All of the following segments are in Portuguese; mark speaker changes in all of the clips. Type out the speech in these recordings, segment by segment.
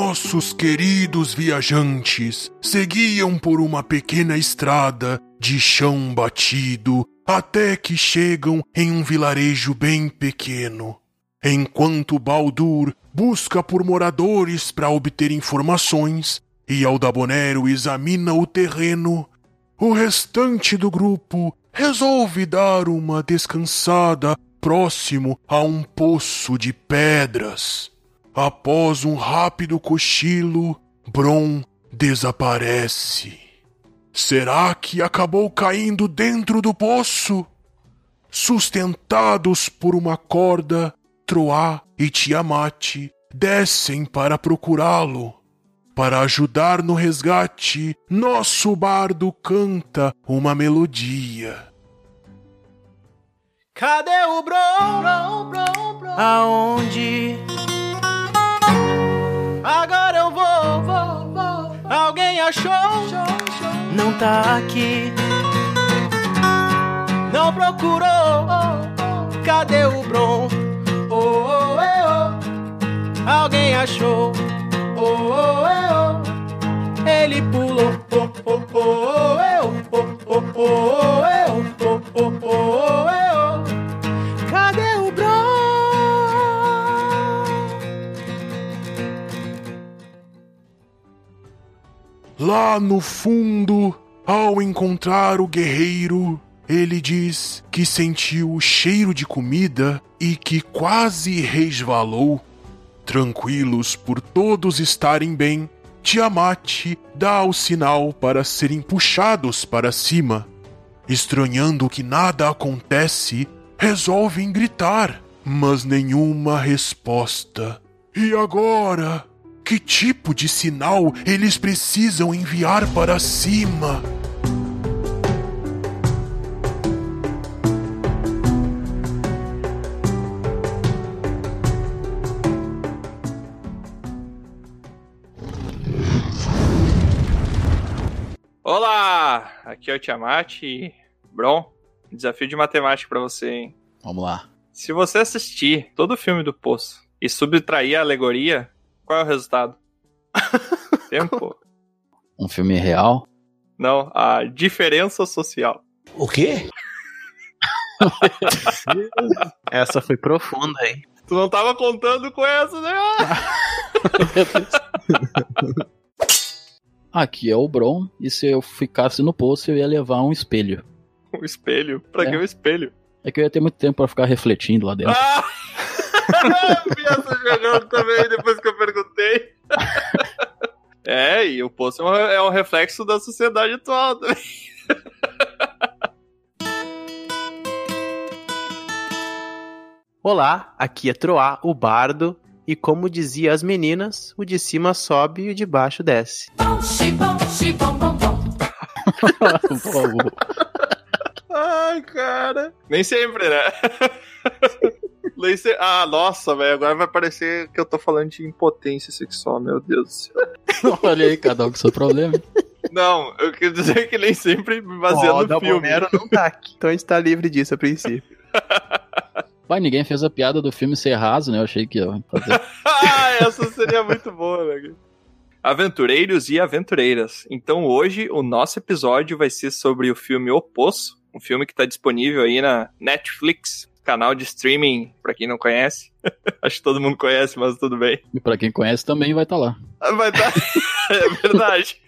Speaker 1: Nossos queridos viajantes seguiam por uma pequena estrada de chão batido até que chegam em um vilarejo bem pequeno. Enquanto Baldur busca por moradores para obter informações e Aldabonero examina o terreno, o restante do grupo resolve dar uma descansada próximo a um poço de pedras. Após um rápido cochilo, Bron desaparece. Será que acabou caindo dentro do poço? Sustentados por uma corda, Troá e Tiamat descem para procurá-lo. Para ajudar no resgate, nosso bardo canta uma melodia.
Speaker 2: Cadê o Bron? Aonde? Agora eu vou, vou, vou. Alguém achou? Não tá aqui. Não procurou. Cadê o Bron? Oh, oh, eh, oh. Alguém achou? Oh, oh, eh, oh. Ele pulou. Oh, oh, oh, eh, oh, oh, oh, oh, eh, oh, oh, oh, oh, eh, oh.
Speaker 1: Lá no fundo, ao encontrar o guerreiro, ele diz que sentiu o cheiro de comida e que quase resvalou. Tranquilos por todos estarem bem, Tiamat dá o sinal para serem puxados para cima. Estranhando que nada acontece, resolvem gritar, mas nenhuma resposta. E agora? Que tipo de sinal eles precisam enviar para cima?
Speaker 3: Olá! Aqui é o Tiamat e... Bron, desafio de matemática pra você, hein?
Speaker 4: Vamos lá.
Speaker 3: Se você assistir todo o filme do Poço e subtrair a alegoria, qual é o resultado? Tempo?
Speaker 4: Um filme real?
Speaker 3: Não, a diferença social.
Speaker 5: O quê?
Speaker 2: Essa foi profunda, hein?
Speaker 3: Tu não tava contando com essa, né?
Speaker 4: Aqui é o Bron, e se eu ficasse no poço, eu ia levar um espelho.
Speaker 3: O espelho? Pra
Speaker 4: É.
Speaker 3: que o espelho?
Speaker 4: É que eu ia ter muito tempo pra ficar refletindo lá dentro.
Speaker 3: Ah! Essa jogando também depois que eu perguntei. É, e o poço é um, é um reflexo da sociedade atual também.
Speaker 2: Olá, aqui é Troá, o bardo, e como dizia as meninas, o de cima sobe e o de baixo desce.
Speaker 4: Por favor.
Speaker 3: Ai, cara. Nem sempre, né? Ah, nossa, velho. Agora vai parecer que eu tô falando de impotência sexual, meu Deus do céu.
Speaker 4: Olha aí, cada um com seu problema.
Speaker 3: Não, eu quero dizer que nem sempre me baseando
Speaker 2: Ó,
Speaker 3: no filme.
Speaker 2: Não tá aqui, então a gente tá livre disso a princípio.
Speaker 4: Pai, ninguém fez a piada do filme ser raso, né? Eu achei que ia fazer.
Speaker 3: ah, essa seria muito boa, velho. Aventureiros e aventureiras. Então hoje o nosso episódio vai ser sobre o filme O Poço, um filme que tá disponível aí na Netflix, canal de streaming, pra quem não conhece. Acho que todo mundo conhece, mas tudo bem.
Speaker 4: E pra quem conhece também vai estar lá.
Speaker 3: Vai dar. é verdade.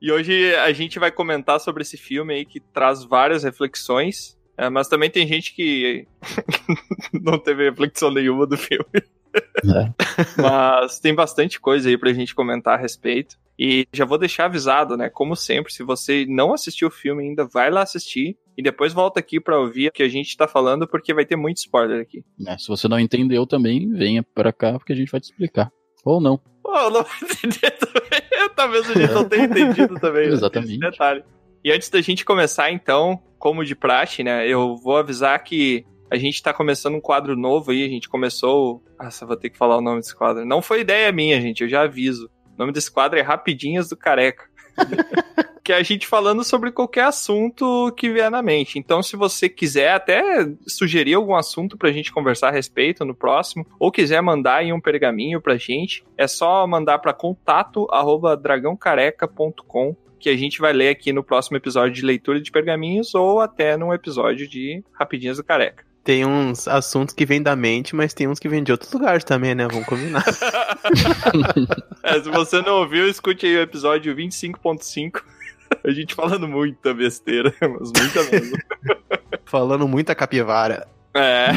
Speaker 3: e hoje a gente vai comentar sobre esse filme aí que traz várias reflexões. é, mas também tem gente que não teve reflexão nenhuma do filme.
Speaker 4: É.
Speaker 3: Mas tem bastante coisa aí pra gente comentar a respeito. E já vou deixar avisado, né? Como sempre, se você não assistiu o filme ainda, vai lá assistir. E depois volta aqui pra ouvir o que a gente tá falando, porque vai ter muito spoiler aqui.
Speaker 4: É, se você não entendeu também, venha pra cá porque a gente vai te explicar. Ou não.
Speaker 3: Eu não vou entender também. Talvez a gente não tenha entendido também. né?
Speaker 4: Exatamente.
Speaker 3: Esse detalhe. E antes da gente começar, então, como de praxe, né? Eu vou avisar que a gente tá começando um quadro novo aí. A gente começou. Nossa, vou ter que falar o nome desse quadro. Não foi ideia minha, gente, eu já aviso. O nome desse quadro é Rapidinhas do Careca. que é a gente falando sobre qualquer assunto que vier na mente. Então, se você quiser até sugerir algum assunto pra gente conversar a respeito no próximo, ou quiser mandar em um pergaminho pra gente, é só mandar para contato arroba dragãocareca.com que a gente vai ler aqui no próximo episódio de leitura de pergaminhos ou até num episódio de Rapidinhas do Careca.
Speaker 5: Tem uns assuntos que vêm da mente, mas tem uns que vêm de outros lugares também, né? Vamos combinar.
Speaker 3: é, se você não ouviu, escute aí o episódio 25.5. A gente falando muita besteira, mas muita mesmo.
Speaker 5: falando muita capivara.
Speaker 3: É,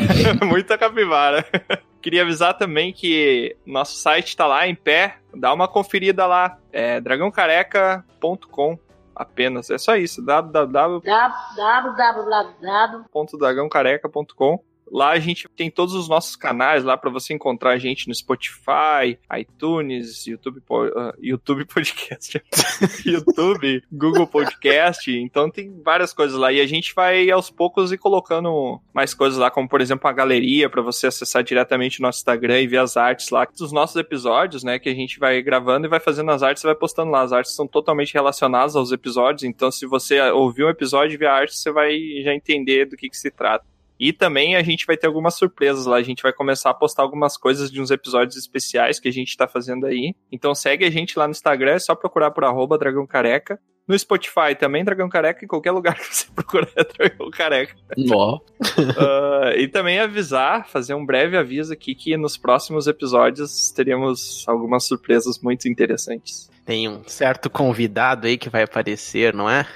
Speaker 3: muita capivara. Queria avisar também que nosso site tá lá em pé. Dá uma conferida lá. É dragãocareca.com apenas. É só isso. www.dragãocareca.com Lá a gente tem todos os nossos canais lá para você encontrar a gente no Spotify, iTunes, YouTube, uh, YouTube Podcast, YouTube, Google Podcast. Então tem várias coisas lá e a gente vai aos poucos ir colocando mais coisas lá, como por exemplo a galeria para você acessar diretamente o nosso Instagram e ver as artes lá dos nossos episódios, né? Que a gente vai gravando e vai fazendo as artes, e vai postando lá. As artes são totalmente relacionadas aos episódios. Então se você ouvir um episódio e ver a arte, você vai já entender do que, que se trata. E também a gente vai ter algumas surpresas lá. A gente vai começar a postar algumas coisas de uns episódios especiais que a gente tá fazendo aí. Então segue a gente lá no Instagram, é só procurar por arroba Dragão Careca. No Spotify também, Dragão Careca, em qualquer lugar que você procurar é Dragão Careca.
Speaker 4: Nó.
Speaker 3: uh, e também avisar, fazer um breve aviso aqui que nos próximos episódios teremos algumas surpresas muito interessantes.
Speaker 5: Tem um certo convidado aí que vai aparecer, não é?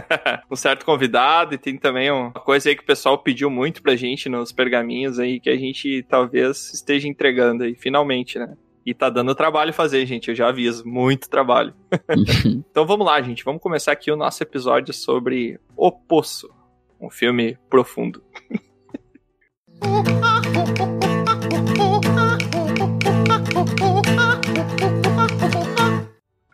Speaker 3: um certo convidado e tem também uma coisa aí que o pessoal pediu muito pra gente nos pergaminhos aí que a gente talvez esteja entregando aí, finalmente, né? E tá dando trabalho fazer, gente, eu já aviso, muito trabalho. então vamos lá, gente, vamos começar aqui o nosso episódio sobre O Poço, um filme profundo.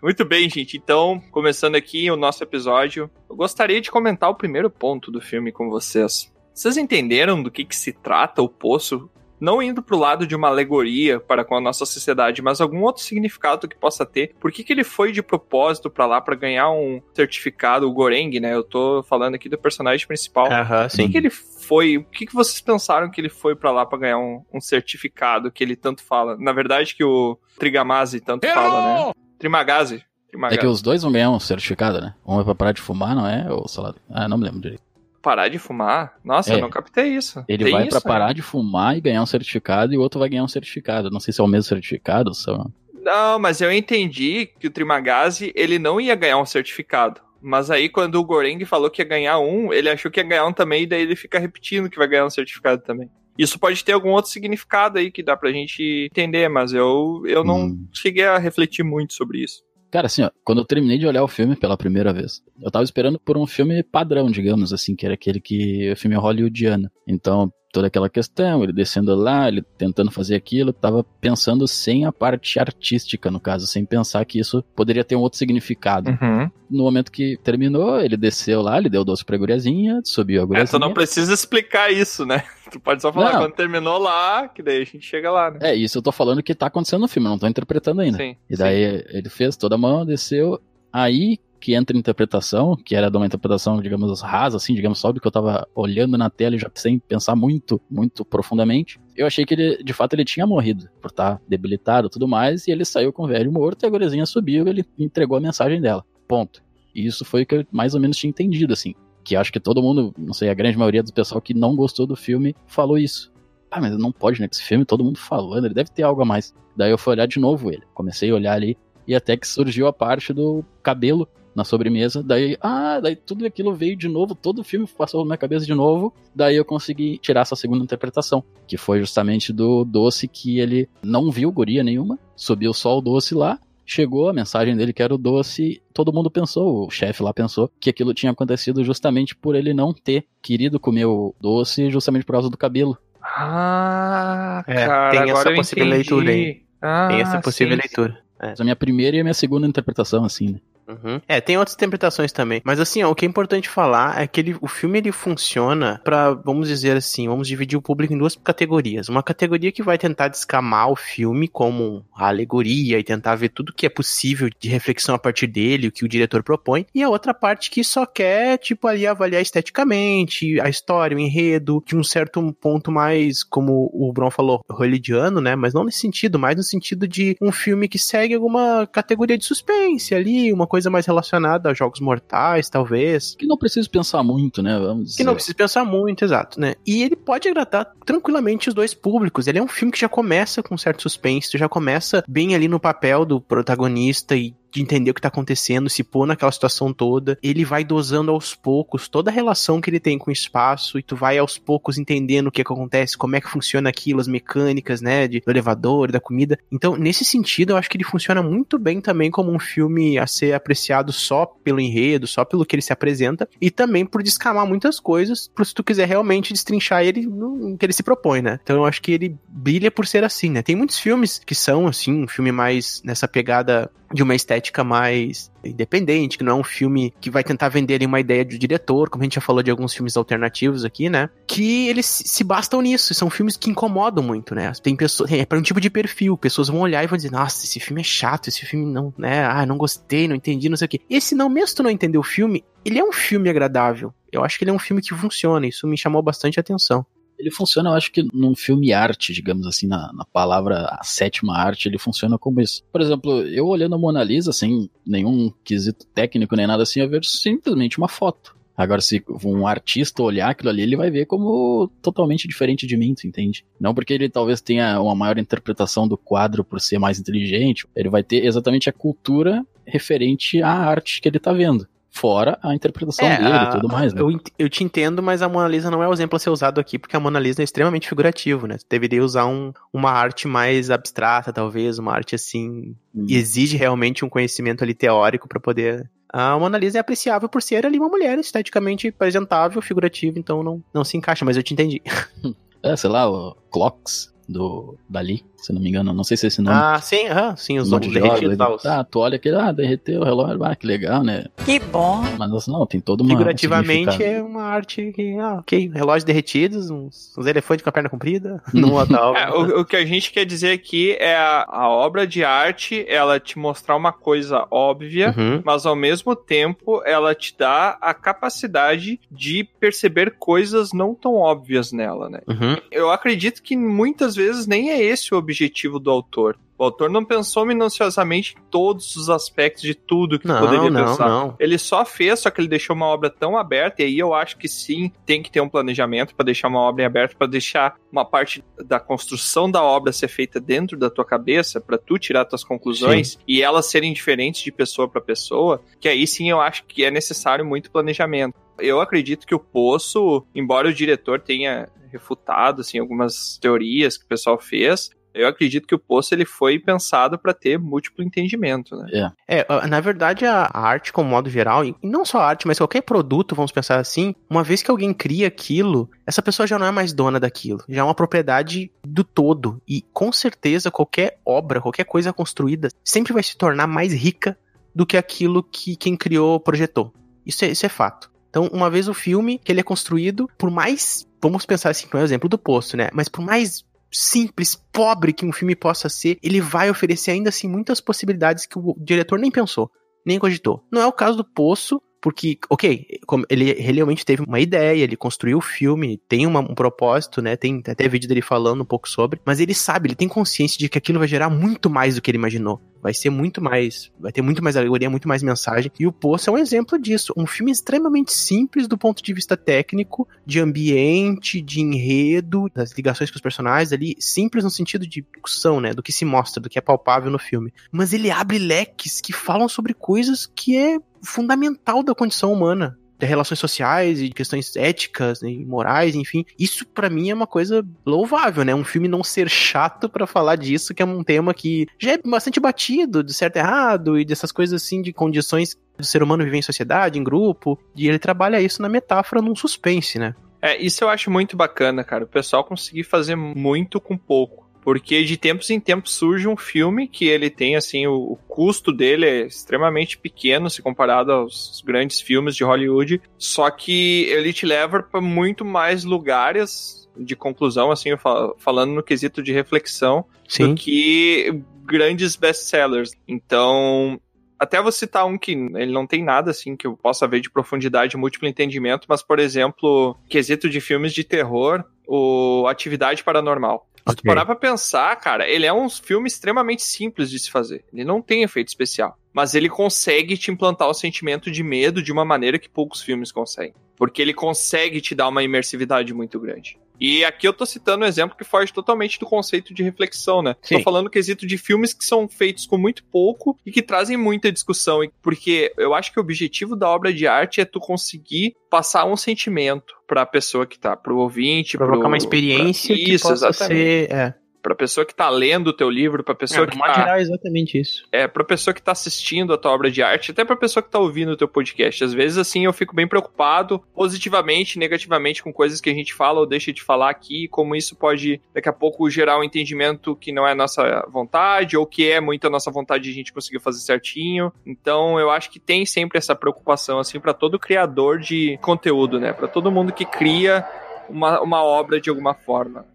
Speaker 3: Muito bem, gente. Então, começando aqui o nosso episódio, eu gostaria de comentar o primeiro ponto do filme com vocês. Vocês entenderam do que, que se trata o poço? Não indo pro lado de uma alegoria para com a nossa sociedade, mas algum outro significado que possa ter. Por que, que ele foi de propósito para lá para ganhar um certificado, o Goreng, né? Eu tô falando aqui do personagem principal.
Speaker 5: Aham,
Speaker 3: sim. Por que, que ele foi? O que, que vocês pensaram que ele foi para lá para ganhar um, um, certificado que ele tanto fala? Na verdade, que o Trigamasi tanto fala, né? Trimagazi.
Speaker 4: É que os dois vão ganhar um certificado, né? Um é pra parar de fumar, não é? Ou sei lá. Ah, não me lembro direito.
Speaker 3: Parar de fumar? Nossa, é. eu não captei isso.
Speaker 4: Ele
Speaker 3: Tem
Speaker 4: vai
Speaker 3: isso,
Speaker 4: pra parar de fumar e ganhar um certificado, e o outro vai ganhar um certificado. Não sei se é o mesmo certificado, só.
Speaker 3: Não, mas eu entendi que o Trimagazi, ele não ia ganhar um certificado. Mas aí, quando o Goreng falou que ia ganhar um, ele achou que ia ganhar um também, e daí ele fica repetindo que vai ganhar um certificado também. Isso pode ter algum outro significado aí que dá pra gente entender, mas eu, eu não hum. cheguei a refletir muito sobre isso.
Speaker 4: Cara, assim, ó, quando eu terminei de olhar o filme pela primeira vez, eu tava esperando por um filme padrão, digamos assim, que era aquele que o filme hollywoodiano. Então, toda aquela questão, ele descendo lá, ele tentando fazer aquilo, tava pensando sem a parte artística, no caso, sem pensar que isso poderia ter um outro significado.
Speaker 3: Uhum.
Speaker 4: No momento que terminou, ele desceu lá, ele deu doce pra guriazinha, subiu a guriazinha. É,
Speaker 3: tu não precisa explicar isso, né? Tu pode só falar não. quando terminou lá, que daí a gente chega lá, né?
Speaker 4: É, isso eu tô falando que tá acontecendo no filme, eu não tô interpretando ainda.
Speaker 3: Sim,
Speaker 4: e daí
Speaker 3: sim.
Speaker 4: ele fez toda a mão, desceu, aí que entra em interpretação, que era de uma interpretação, digamos, rasa, assim, digamos, só do que eu tava olhando na tela e já sem pensar muito, muito profundamente. Eu achei que ele, de fato, ele tinha morrido, por estar tá debilitado e tudo mais, e ele saiu com o velho morto e a guriazinha subiu e ele entregou a mensagem dela. Ponto. E isso foi o que eu mais ou menos tinha entendido, assim. Que acho que todo mundo, não sei, a grande maioria do pessoal que não gostou do filme falou isso. Ah, mas não pode, né? Esse filme todo mundo falando, ele deve ter algo a mais. Daí eu fui olhar de novo ele. Comecei a olhar ali e até que surgiu a parte do cabelo na sobremesa. Daí, ah, daí tudo aquilo veio de novo, todo o filme passou na minha cabeça de novo. Daí eu consegui tirar essa segunda interpretação, que foi justamente do doce que ele não viu guria nenhuma, subiu só o doce lá. Chegou a mensagem dele que era o doce, todo mundo pensou, o chefe lá pensou, que aquilo tinha acontecido justamente por ele não ter querido comer o doce, justamente por causa do cabelo.
Speaker 3: Ah,
Speaker 5: É,
Speaker 3: cara,
Speaker 5: tem essa
Speaker 3: agora eu
Speaker 5: possível
Speaker 3: entendi.
Speaker 5: leitura aí.
Speaker 3: Ah,
Speaker 5: Tem essa possível
Speaker 3: sim,
Speaker 5: leitura. É.
Speaker 4: Mas a minha primeira e a minha segunda interpretação, assim, né?
Speaker 5: Uhum. É, tem outras interpretações também. Mas assim, ó, o que é importante falar é que ele, o filme ele funciona para, vamos dizer assim, vamos dividir o público em duas categorias. Uma categoria que vai tentar descamar o filme como a alegoria e tentar ver tudo que é possível de reflexão a partir dele, o que o diretor propõe. E a outra parte que só quer, tipo, ali avaliar esteticamente, a história, o enredo, de um certo ponto mais, como o Bron falou, religiano, né? Mas não nesse sentido, mais no sentido de um filme que segue alguma categoria de suspense ali, uma coisa mais relacionada a jogos mortais, talvez.
Speaker 4: Que não precisa pensar muito, né? Vamos dizer.
Speaker 5: Que não precisa pensar muito, exato, né? E ele pode agradar tranquilamente os dois públicos. Ele é um filme que já começa com um certo suspense, já começa bem ali no papel do protagonista e de entender o que tá acontecendo, se pôr naquela situação toda. Ele vai dosando aos poucos toda a relação que ele tem com o espaço e tu vai aos poucos entendendo o que, que acontece, como é que funciona aquilo, as mecânicas, né, de, do elevador, da comida. Então, nesse sentido, eu acho que ele funciona muito bem também como um filme a ser apreciado só pelo enredo, só pelo que ele se apresenta e também por descamar muitas coisas, por se tu quiser realmente destrinchar ele no que ele se propõe, né? Então, eu acho que ele brilha por ser assim, né? Tem muitos filmes que são assim, um filme mais nessa pegada de uma estética mais independente, que não é um filme que vai tentar vender uma ideia do diretor, como a gente já falou de alguns filmes alternativos aqui, né? Que eles se bastam nisso, são filmes que incomodam muito, né? Tem pessoas, é para um tipo de perfil, pessoas vão olhar e vão dizer, nossa, esse filme é chato, esse filme não, né? Ah, não gostei, não entendi, não sei o quê. Esse não, mesmo tu não entender o filme, ele é um filme agradável. Eu acho que ele é um filme que funciona, isso me chamou bastante atenção
Speaker 4: ele funciona, eu acho que num filme arte, digamos assim, na, na palavra a sétima arte, ele funciona como isso. Por exemplo, eu olhando a Mona Lisa, sem nenhum quesito técnico nem nada assim, eu vejo simplesmente uma foto. Agora, se um artista olhar aquilo ali, ele vai ver como totalmente diferente de mim, tu entende? Não porque ele talvez tenha uma maior interpretação do quadro por ser mais inteligente, ele vai ter exatamente a cultura referente à arte que ele tá vendo. Fora a interpretação é, dele e tudo mais, né?
Speaker 5: Eu, eu te entendo, mas a Mona Lisa não é o exemplo a ser usado aqui, porque a Mona Lisa é extremamente figurativo, né? Você deveria usar um, uma arte mais abstrata, talvez, uma arte assim. Hum. exige realmente um conhecimento ali teórico para poder. A Mona Lisa é apreciável por ser ali uma mulher esteticamente apresentável, figurativa, então não, não se encaixa, mas eu te entendi.
Speaker 4: é, sei lá, o Clocks do Dali se não me engano. Não sei se é esse nome.
Speaker 5: Ah, sim, aham, sim, os nomes derretidos e tal.
Speaker 4: Ah, tu olha aquele, ah, derreteu o relógio, ah, que legal, né?
Speaker 6: Que bom.
Speaker 4: Mas assim, não, tem todo uma.
Speaker 5: Figurativamente é uma arte que, ah, ok, relógios derretidos, uns, uns elefantes com a perna comprida, numa tal.
Speaker 3: É, o, o, que a gente quer dizer aqui é a, a, obra de arte, ela te mostrar uma coisa óbvia, uhum. mas ao mesmo tempo ela te dá a capacidade de perceber coisas não tão óbvias nela, né? Uhum. Eu acredito que muitas vezes nem é esse o objetivo do autor. O autor não pensou minuciosamente em todos os aspectos de tudo que não, poderia não, pensar. Não. Ele só fez, só que ele deixou uma obra tão aberta, e aí eu acho que sim, tem que ter um planejamento para deixar uma obra aberta, para deixar uma parte da construção da obra ser feita dentro da tua cabeça, para tu tirar tuas conclusões sim. e elas serem diferentes de pessoa para pessoa, que aí sim eu acho que é necessário muito planejamento. Eu acredito que o Poço, embora o diretor tenha refutado assim algumas teorias que o pessoal fez, eu acredito que o poço ele foi pensado para ter múltiplo entendimento,
Speaker 5: né? É. é, na verdade a arte como modo geral, e não só a arte, mas qualquer produto, vamos pensar assim, uma vez que alguém cria aquilo, essa pessoa já não é mais dona daquilo, já é uma propriedade do todo. E com certeza qualquer obra, qualquer coisa construída sempre vai se tornar mais rica do que aquilo que quem criou projetou. Isso é, isso é fato. Então, uma vez o filme que ele é construído, por mais, vamos pensar assim, por exemplo do Poço, né? Mas por mais simples, pobre que um filme possa ser, ele vai oferecer ainda assim muitas possibilidades que o diretor nem pensou, nem cogitou. Não é o caso do Poço, porque, ok, ele realmente teve uma ideia, ele construiu o filme, tem uma, um propósito, né? Tem até vídeo dele falando um pouco sobre, mas ele sabe, ele tem consciência de que aquilo vai gerar muito mais do que ele imaginou. Vai ser muito mais, vai ter muito mais alegoria, muito mais mensagem. E o Poço é um exemplo disso. Um filme extremamente simples do ponto de vista técnico, de ambiente, de enredo, das ligações com os personagens ali, simples no sentido de discussão, né? Do que se mostra, do que é palpável no filme. Mas ele abre leques que falam sobre coisas que é fundamental da condição humana de relações sociais e questões éticas né, e morais, enfim. Isso para mim é uma coisa louvável, né? Um filme não ser chato para falar disso, que é um tema que já é bastante batido, de certo e errado, e dessas coisas assim de condições do ser humano viver em sociedade, em grupo, e ele trabalha isso na metáfora num suspense, né?
Speaker 3: É, isso eu acho muito bacana, cara. O pessoal conseguir fazer muito com pouco. Porque de tempos em tempos surge um filme que ele tem, assim, o, o custo dele é extremamente pequeno se comparado aos grandes filmes de Hollywood, só que ele te leva para muito mais lugares de conclusão, assim, falando no quesito de reflexão,
Speaker 5: Sim.
Speaker 3: do que grandes best-sellers. Então, até vou citar um que ele não tem nada assim que eu possa ver de profundidade, múltiplo entendimento, mas por exemplo, quesito de filmes de terror, o Atividade Paranormal. Se tu
Speaker 5: Ok.
Speaker 3: parar pra pensar, cara, ele é um filme extremamente simples de se fazer. Ele não tem efeito especial. Mas ele consegue te implantar o sentimento de medo de uma maneira que poucos filmes conseguem. Porque ele consegue te dar uma imersividade muito grande. E aqui eu tô citando um exemplo que foge totalmente do conceito de reflexão, né?
Speaker 5: Sim.
Speaker 3: Tô falando quesito de filmes que são feitos com muito pouco e que trazem muita discussão. Porque eu acho que o objetivo da obra de arte é tu conseguir passar um sentimento pra pessoa que tá, pro ouvinte,
Speaker 5: Provocar
Speaker 3: pro,
Speaker 5: uma experiência
Speaker 3: pra...
Speaker 5: que
Speaker 3: Isso,
Speaker 5: possa
Speaker 3: exatamente.
Speaker 5: ser. É,
Speaker 3: Pra pessoa que tá lendo o teu livro, pra pessoa
Speaker 5: é,
Speaker 3: que tá
Speaker 5: geral é exatamente isso.
Speaker 3: é, pra pessoa que tá assistindo a tua obra de arte, até pra pessoa que tá ouvindo o teu podcast. Às vezes, assim, eu fico bem preocupado, positivamente, negativamente, com coisas que a gente fala ou deixa de falar aqui, como isso pode, daqui a pouco, gerar um entendimento que não é nossa vontade, ou que é muito a nossa vontade de a gente conseguir fazer certinho. Então, eu acho que tem sempre essa preocupação, assim, pra todo criador de conteúdo, né? Pra todo mundo que cria uma, uma obra de alguma forma.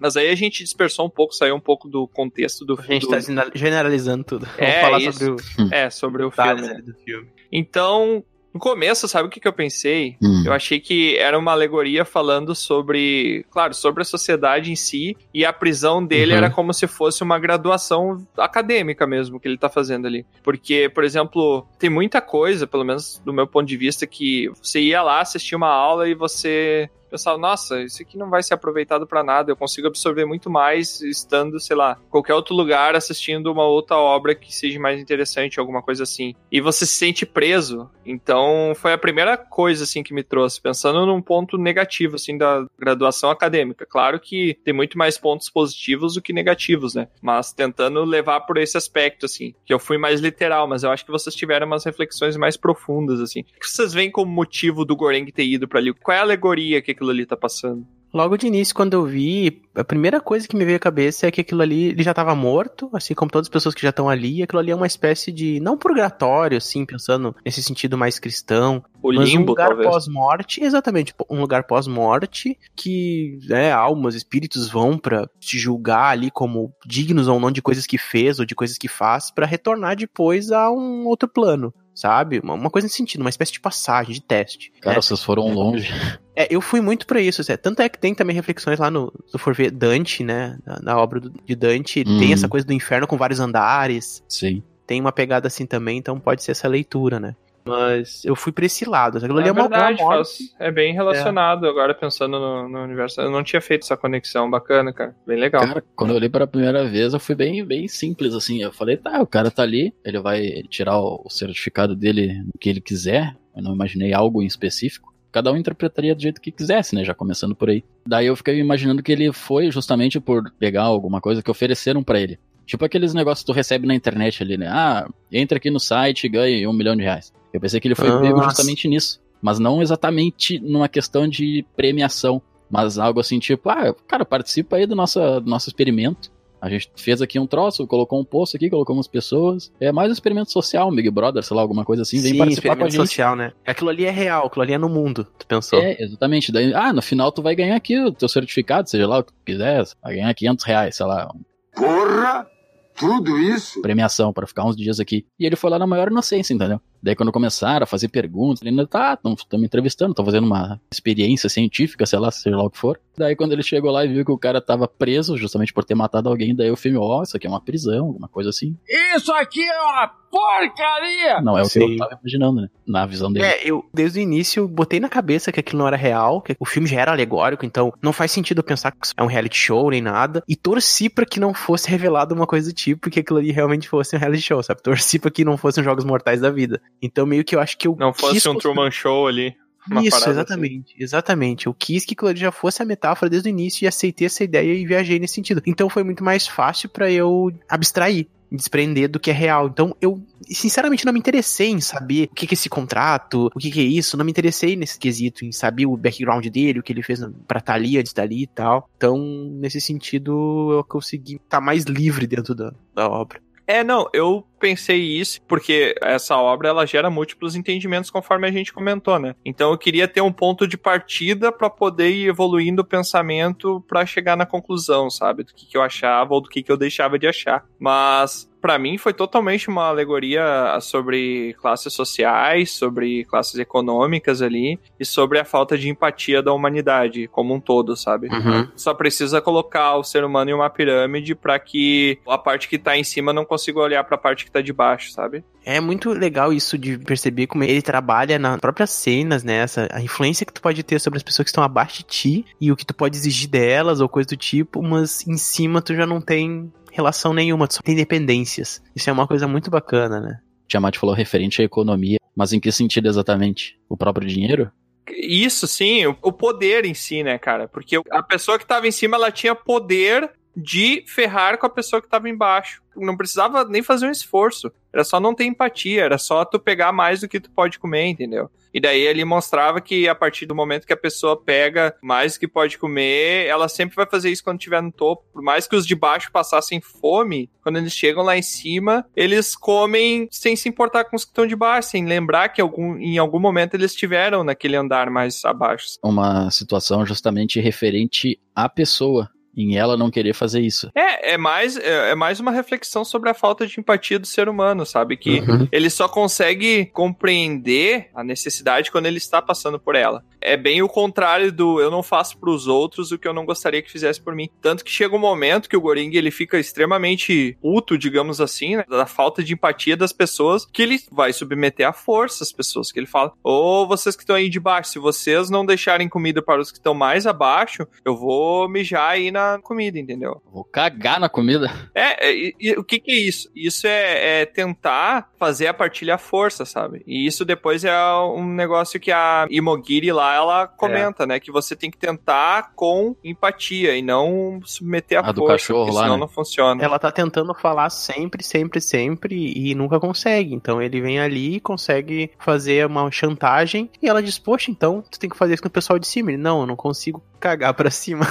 Speaker 3: Mas aí a gente dispersou um pouco, saiu um pouco do contexto do
Speaker 5: A gente
Speaker 3: do-
Speaker 5: tá gena- generalizando tudo.
Speaker 3: É,
Speaker 5: Vamos falar
Speaker 3: isso.
Speaker 5: sobre o
Speaker 3: É, sobre o filme. né?
Speaker 5: do filme.
Speaker 3: Então, no começo, sabe o que, que eu pensei?
Speaker 4: Hum.
Speaker 3: Eu achei que era uma alegoria falando sobre, claro, sobre a sociedade em si, e a prisão dele
Speaker 4: Uhum.
Speaker 3: era como se fosse uma graduação acadêmica mesmo que ele tá fazendo ali. Porque, por exemplo, tem muita coisa, pelo menos do meu ponto de vista, que você ia lá assistir uma aula e você pensava, nossa, isso aqui não vai ser aproveitado pra nada, eu consigo absorver muito mais estando, sei lá, qualquer outro lugar assistindo uma outra obra que seja mais interessante, alguma coisa assim. E você se sente preso. Então, foi a primeira coisa assim que me trouxe, pensando num ponto negativo assim da graduação acadêmica. Claro que tem muito mais pontos positivos do que negativos, né? Mas tentando levar por esse aspecto assim, que eu fui mais literal, mas eu acho que vocês tiveram umas reflexões mais profundas assim. O que vocês veem como motivo do Goreng ter ido pra ali? Qual é a alegoria que aquilo ali tá passando?
Speaker 5: Logo de início, quando eu vi, a primeira coisa que me veio à cabeça é que aquilo ali ele já estava morto, assim como todas as pessoas que já estão ali. Aquilo ali é uma espécie de. Não purgatório, assim, pensando nesse sentido mais cristão.
Speaker 3: O
Speaker 5: mas um
Speaker 3: limbo,
Speaker 5: lugar
Speaker 3: talvez.
Speaker 5: pós-morte, exatamente, um lugar pós-morte que né, almas, espíritos vão pra te julgar ali como dignos ou não de coisas que fez ou de coisas que faz, pra retornar depois a um outro plano, sabe? Uma, uma coisa nesse sentido, uma espécie de passagem, de teste.
Speaker 4: Cara,
Speaker 5: né?
Speaker 4: vocês foram longe.
Speaker 5: É, eu fui muito pra isso, assim, tanto é que tem também reflexões lá no, se for ver Dante, né, na, na obra do- de Dante,
Speaker 4: Hum.
Speaker 5: tem essa coisa do inferno com vários andares,
Speaker 4: Sim.
Speaker 5: tem uma pegada assim também, então pode ser essa leitura, né. Mas eu fui pra esse lado, aquilo ali é,
Speaker 3: é
Speaker 5: uma,
Speaker 3: verdade,
Speaker 5: uma morte.
Speaker 3: faz- é bem relacionado agora pensando no, no universo. Eu não tinha feito essa conexão bacana, cara. Bem legal.
Speaker 4: Cara, quando eu olhei pela primeira vez, eu fui bem, bem simples, assim. Eu falei, tá, o cara tá ali, ele vai tirar o, o certificado dele no que ele quiser. Eu não imaginei algo em específico. Cada um interpretaria do jeito que quisesse, né? Já começando por aí. Daí eu fiquei imaginando que ele foi justamente por pegar alguma coisa que ofereceram pra ele. Tipo aqueles negócios que tu recebe na internet ali, né? Ah, entra aqui no site e ganhe um milhão de reais. Eu pensei que ele foi
Speaker 5: Nossa.
Speaker 4: pego justamente nisso. Mas não exatamente numa questão de premiação. Mas algo assim, tipo, ah, cara, participa aí do nosso, do nosso experimento. A gente fez aqui um troço, colocou um post aqui, colocou umas pessoas. É mais um experimento social, um Big Brother, sei lá, alguma coisa assim. Vem
Speaker 5: Sim,
Speaker 4: participar com a
Speaker 5: experimento
Speaker 4: gente.
Speaker 5: social, né. Aquilo ali é real, aquilo ali é no mundo, tu pensou.
Speaker 4: É, exatamente. Daí, ah, no final tu vai ganhar aqui o teu certificado, seja lá o que tu quiser. Vai ganhar 500 reais, sei lá,
Speaker 6: Porra! Tudo isso?
Speaker 4: premiação pra ficar uns dias aqui. E ele foi lá na maior inocência, entendeu? Daí quando começaram a fazer perguntas, ele ainda tá, estão me entrevistando, estão fazendo uma experiência científica, sei lá, seja lá o que for. Daí quando ele chegou lá e viu que o cara tava preso justamente por ter matado alguém, daí o filme, ó, isso aqui é uma prisão, alguma coisa assim.
Speaker 6: Isso aqui é uma porcaria!
Speaker 4: Não é o que
Speaker 5: Sim.
Speaker 4: eu tava imaginando, né? Na visão dele.
Speaker 5: É, eu desde o início botei na cabeça que aquilo não era real, que o filme já era alegórico, então não faz sentido eu pensar que isso é um reality show nem nada. E torci pra que não fosse revelado uma coisa do tipo, que aquilo ali realmente fosse um reality show, sabe? Torci pra que não fossem jogos mortais da vida. Então meio que eu acho que eu
Speaker 3: Não fosse um
Speaker 5: construir-
Speaker 3: Truman Show ali.
Speaker 5: Isso, exatamente, exatamente. Eu quis que aquilo já fosse a metáfora desde o início e aceitei essa ideia e viajei nesse sentido. Então foi muito mais fácil pra eu abstrair. desprender do que é real. Então eu, sinceramente, não me interessei em saber o que, que é esse contrato, o que, que é isso. Não me interessei nesse quesito, em saber o background dele, o que ele fez pra estar ali, antes dali e tal. Então, nesse sentido, eu consegui estar mais livre dentro da, da obra.
Speaker 3: É, não, eu pensei isso porque essa obra ela gera múltiplos entendimentos conforme a gente comentou, né? Então eu queria ter um ponto de partida para poder ir evoluindo o pensamento para chegar na conclusão, sabe? Do que, que eu achava ou do que, que eu deixava de achar. Mas para mim foi totalmente uma alegoria sobre classes sociais, sobre classes econômicas ali e sobre a falta de empatia da humanidade como um todo, sabe?
Speaker 5: Uhum.
Speaker 3: Só precisa colocar o ser humano em uma pirâmide para que a parte que tá em cima não consiga olhar para a parte que tá de baixo, sabe?
Speaker 5: É muito legal isso de perceber como ele trabalha nas próprias cenas, né? Essa, a influência que tu pode ter sobre as pessoas que estão abaixo de ti e o que tu pode exigir delas ou coisa do tipo, mas em cima tu já não tem relação nenhuma, tu só tem dependências. Isso é uma coisa muito bacana, né?
Speaker 4: Tiamat falou referente à economia, mas em que sentido exatamente? O próprio dinheiro?
Speaker 3: Isso sim, o poder em si, né, cara? Porque a pessoa que tava em cima, ela tinha poder de ferrar com a pessoa que tava embaixo. Não precisava nem fazer um esforço. Era só não ter empatia, era só tu pegar mais do que tu pode comer, entendeu? E daí ele mostrava que a partir do momento que a pessoa pega mais do que pode comer, ela sempre vai fazer isso quando estiver no topo. Por mais que os de baixo passassem fome, quando eles chegam lá em cima, eles comem sem se importar com os que estão de baixo, sem lembrar que algum, em algum momento eles estiveram naquele andar mais abaixo.
Speaker 4: Uma situação justamente referente à pessoa em ela não querer fazer isso.
Speaker 3: É, é mais, é, é, mais uma reflexão sobre a falta de empatia do ser humano, sabe? Que uhum. ele só consegue compreender a necessidade quando ele está passando por ela. É bem o contrário do eu não faço para os outros o que eu não gostaria que fizesse por mim. Tanto que chega um momento que o Goring ele fica extremamente puto, digamos assim, né? da falta de empatia das pessoas, que ele vai submeter à força as pessoas, que ele fala: "Ou oh, vocês que estão aí de baixo, se vocês não deixarem comida para os que estão mais abaixo, eu vou mijar aí na comida, entendeu?
Speaker 4: Vou cagar na comida.
Speaker 3: É, é e, e, o que, que é isso? Isso é, é, tentar fazer a partilha à força, sabe? E isso depois é um negócio que a Imogiri lá, ela comenta, é. né? Que você tem que tentar com empatia e não submeter à
Speaker 4: a
Speaker 3: força,
Speaker 4: do cachorro lá,
Speaker 3: senão
Speaker 4: né?
Speaker 3: não funciona.
Speaker 5: Ela tá tentando falar sempre, sempre, sempre e nunca consegue. Então ele vem ali e consegue fazer uma chantagem e ela diz, poxa, então tu tem que fazer isso com o pessoal de cima. Ele, não, eu não consigo cagar pra cima.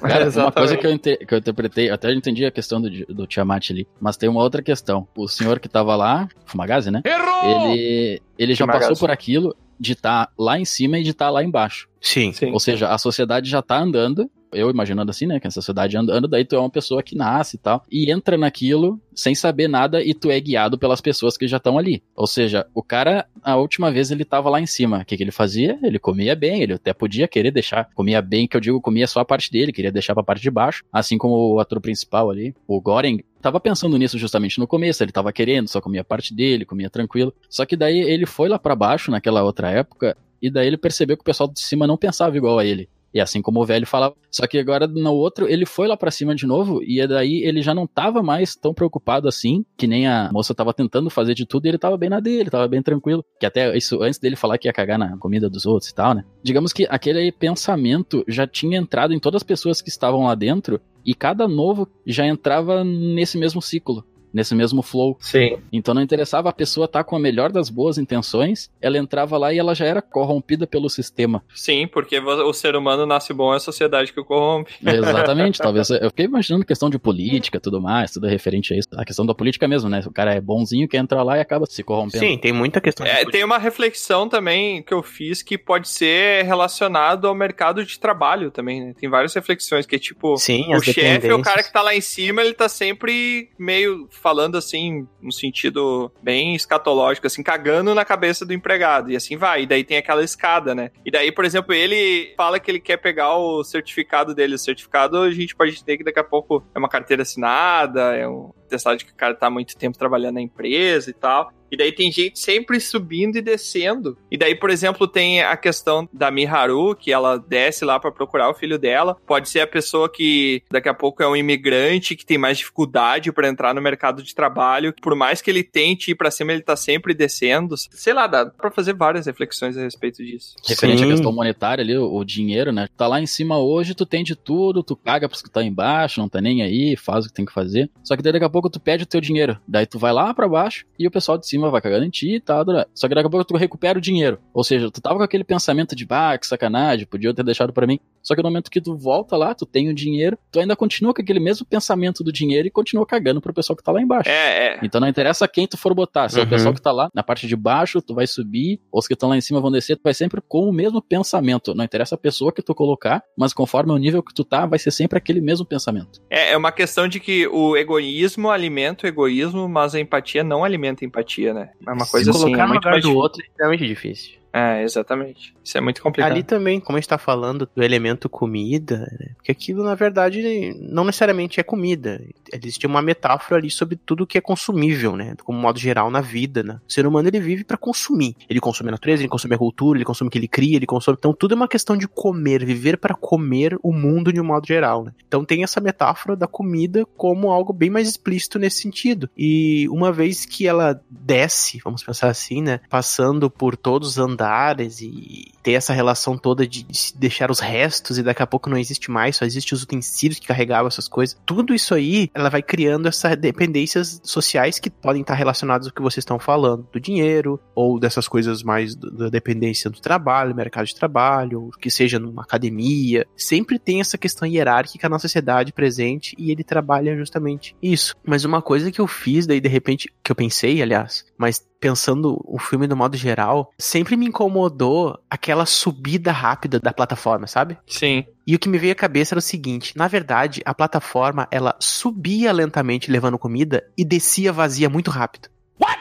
Speaker 4: Cara, uma coisa que eu, que eu interpretei, até entendi a questão do, do Tiamat ali, mas tem uma outra questão. O senhor que tava lá, Fumagazi, né?
Speaker 6: Errou!
Speaker 4: Ele, ele já passou por aquilo de estar tá lá em cima e de estar tá lá embaixo.
Speaker 5: Sim.
Speaker 4: Sim. Ou seja, a sociedade já tá andando eu imaginando assim, né, que a sociedade andando, daí tu é uma pessoa que nasce e tal, e entra naquilo sem saber nada e tu é guiado pelas pessoas que já estão ali. Ou seja, o cara, a última vez ele tava lá em cima, o que, que ele fazia? Ele comia bem, ele até podia querer deixar, comia bem, que eu digo, comia só a parte dele, queria deixar pra parte de baixo, assim como o ator principal ali, o Goring, tava pensando nisso justamente no começo, ele tava querendo, só comia parte dele, comia tranquilo. Só que daí ele foi lá para baixo naquela outra época e daí ele percebeu que o pessoal de cima não pensava igual a ele. E assim como o velho falava. Só que agora no outro, ele foi lá para cima de novo, e daí ele já não tava mais tão preocupado assim, que nem a moça tava tentando fazer de tudo, e ele tava bem na dele, tava bem tranquilo. Que até isso, antes dele falar que ia cagar na comida dos outros e tal, né? Digamos que aquele pensamento já tinha entrado em todas as pessoas que estavam lá dentro, e cada novo já entrava nesse mesmo ciclo nesse mesmo flow.
Speaker 3: Sim.
Speaker 4: Então não interessava a pessoa estar tá com a melhor das boas intenções, ela entrava lá e ela já era corrompida pelo sistema.
Speaker 3: Sim, porque o ser humano nasce bom é a sociedade que o corrompe.
Speaker 4: Exatamente, talvez. Eu fiquei imaginando questão de política, tudo mais, tudo referente a isso. A questão da política mesmo, né? O cara é bonzinho que entra lá e acaba se corrompendo.
Speaker 5: Sim, tem muita questão.
Speaker 3: É, tem uma reflexão também que eu fiz que pode ser relacionado ao mercado de trabalho também, né? Tem várias reflexões que é tipo,
Speaker 5: Sim,
Speaker 3: o chefe é o cara que tá lá em cima, ele tá sempre meio falando assim, no sentido bem escatológico, assim, cagando na cabeça do empregado. E assim vai. E daí tem aquela escada, né? E daí, por exemplo, ele fala que ele quer pegar o certificado dele. O certificado a gente pode entender que daqui a pouco é uma carteira assinada, é um testado de que o cara tá há muito tempo trabalhando na empresa e tal. E daí tem gente sempre subindo e descendo. E daí, por exemplo, tem a questão da Miharu, que ela desce lá para procurar o filho dela. Pode ser a pessoa que daqui a pouco é um imigrante que tem mais dificuldade para entrar no mercado de trabalho. Por mais que ele tente ir para cima, ele tá sempre descendo. Sei lá, dá pra fazer várias reflexões a respeito disso.
Speaker 4: Referente Sim. à questão monetária ali, o, o, dinheiro, né? Tá lá em cima hoje, tu tem de tudo, tu caga pros que tá embaixo, não tá nem aí, faz o que tem que fazer. Só que daí daqui a pouco pouco tu pede o teu dinheiro. Daí tu vai lá para baixo e o pessoal de cima vai cagando em ti e tal. Só que daqui a pouco tu recupera o dinheiro. Ou seja, tu tava com aquele pensamento de, bah, que sacanagem, podia ter deixado para mim. Só que no momento que tu volta lá, tu tem o dinheiro, tu ainda continua com aquele mesmo pensamento do dinheiro e continua cagando pro pessoal que tá lá embaixo.
Speaker 3: É, é.
Speaker 4: Então não interessa quem tu for botar. Se uhum. é o pessoal que tá lá na parte de baixo, tu vai subir, ou os que estão lá em cima vão descer, tu vai sempre com o mesmo pensamento. Não interessa a pessoa que tu colocar, mas conforme o nível que tu tá, vai ser sempre aquele mesmo pensamento.
Speaker 3: É, é uma questão de que o egoísmo alimenta o egoísmo, mas a empatia não alimenta a empatia, né? É uma coisa
Speaker 5: Se
Speaker 3: assim.
Speaker 5: Colocar
Speaker 3: é
Speaker 5: no lugar do outro é extremamente difícil.
Speaker 3: É, exatamente. Isso é muito complicado.
Speaker 5: Ali também, como a gente tá falando do elemento comida, né? porque aquilo na verdade não necessariamente é comida. Existe uma metáfora ali sobre tudo que é consumível, né? Como modo geral na vida, né? O ser humano ele vive para consumir. Ele consome a natureza, ele consome a cultura, ele consome o que ele cria, ele consome. Então tudo é uma questão de comer, viver para comer o mundo de um modo geral, né? Então tem essa metáfora da comida como algo bem mais explícito nesse sentido. E uma vez que ela desce, vamos pensar assim, né? Passando por todos os andares andares e ter essa relação toda de, de deixar os restos e daqui a pouco não existe mais, só existe os utensílios que carregavam essas coisas. Tudo isso aí, ela vai criando essas dependências sociais que podem estar relacionadas ao que vocês estão falando, do dinheiro ou dessas coisas mais da dependência do trabalho, mercado de trabalho, que seja numa academia. Sempre tem essa questão hierárquica na sociedade presente e ele trabalha justamente isso. Mas uma coisa que eu fiz daí de repente, que eu pensei, aliás, mas pensando o filme no modo geral, sempre me incomodou aquela subida rápida da plataforma, sabe?
Speaker 3: Sim.
Speaker 5: E o que me veio à cabeça era o seguinte: na verdade, a plataforma ela subia lentamente levando comida e descia vazia muito rápido. What?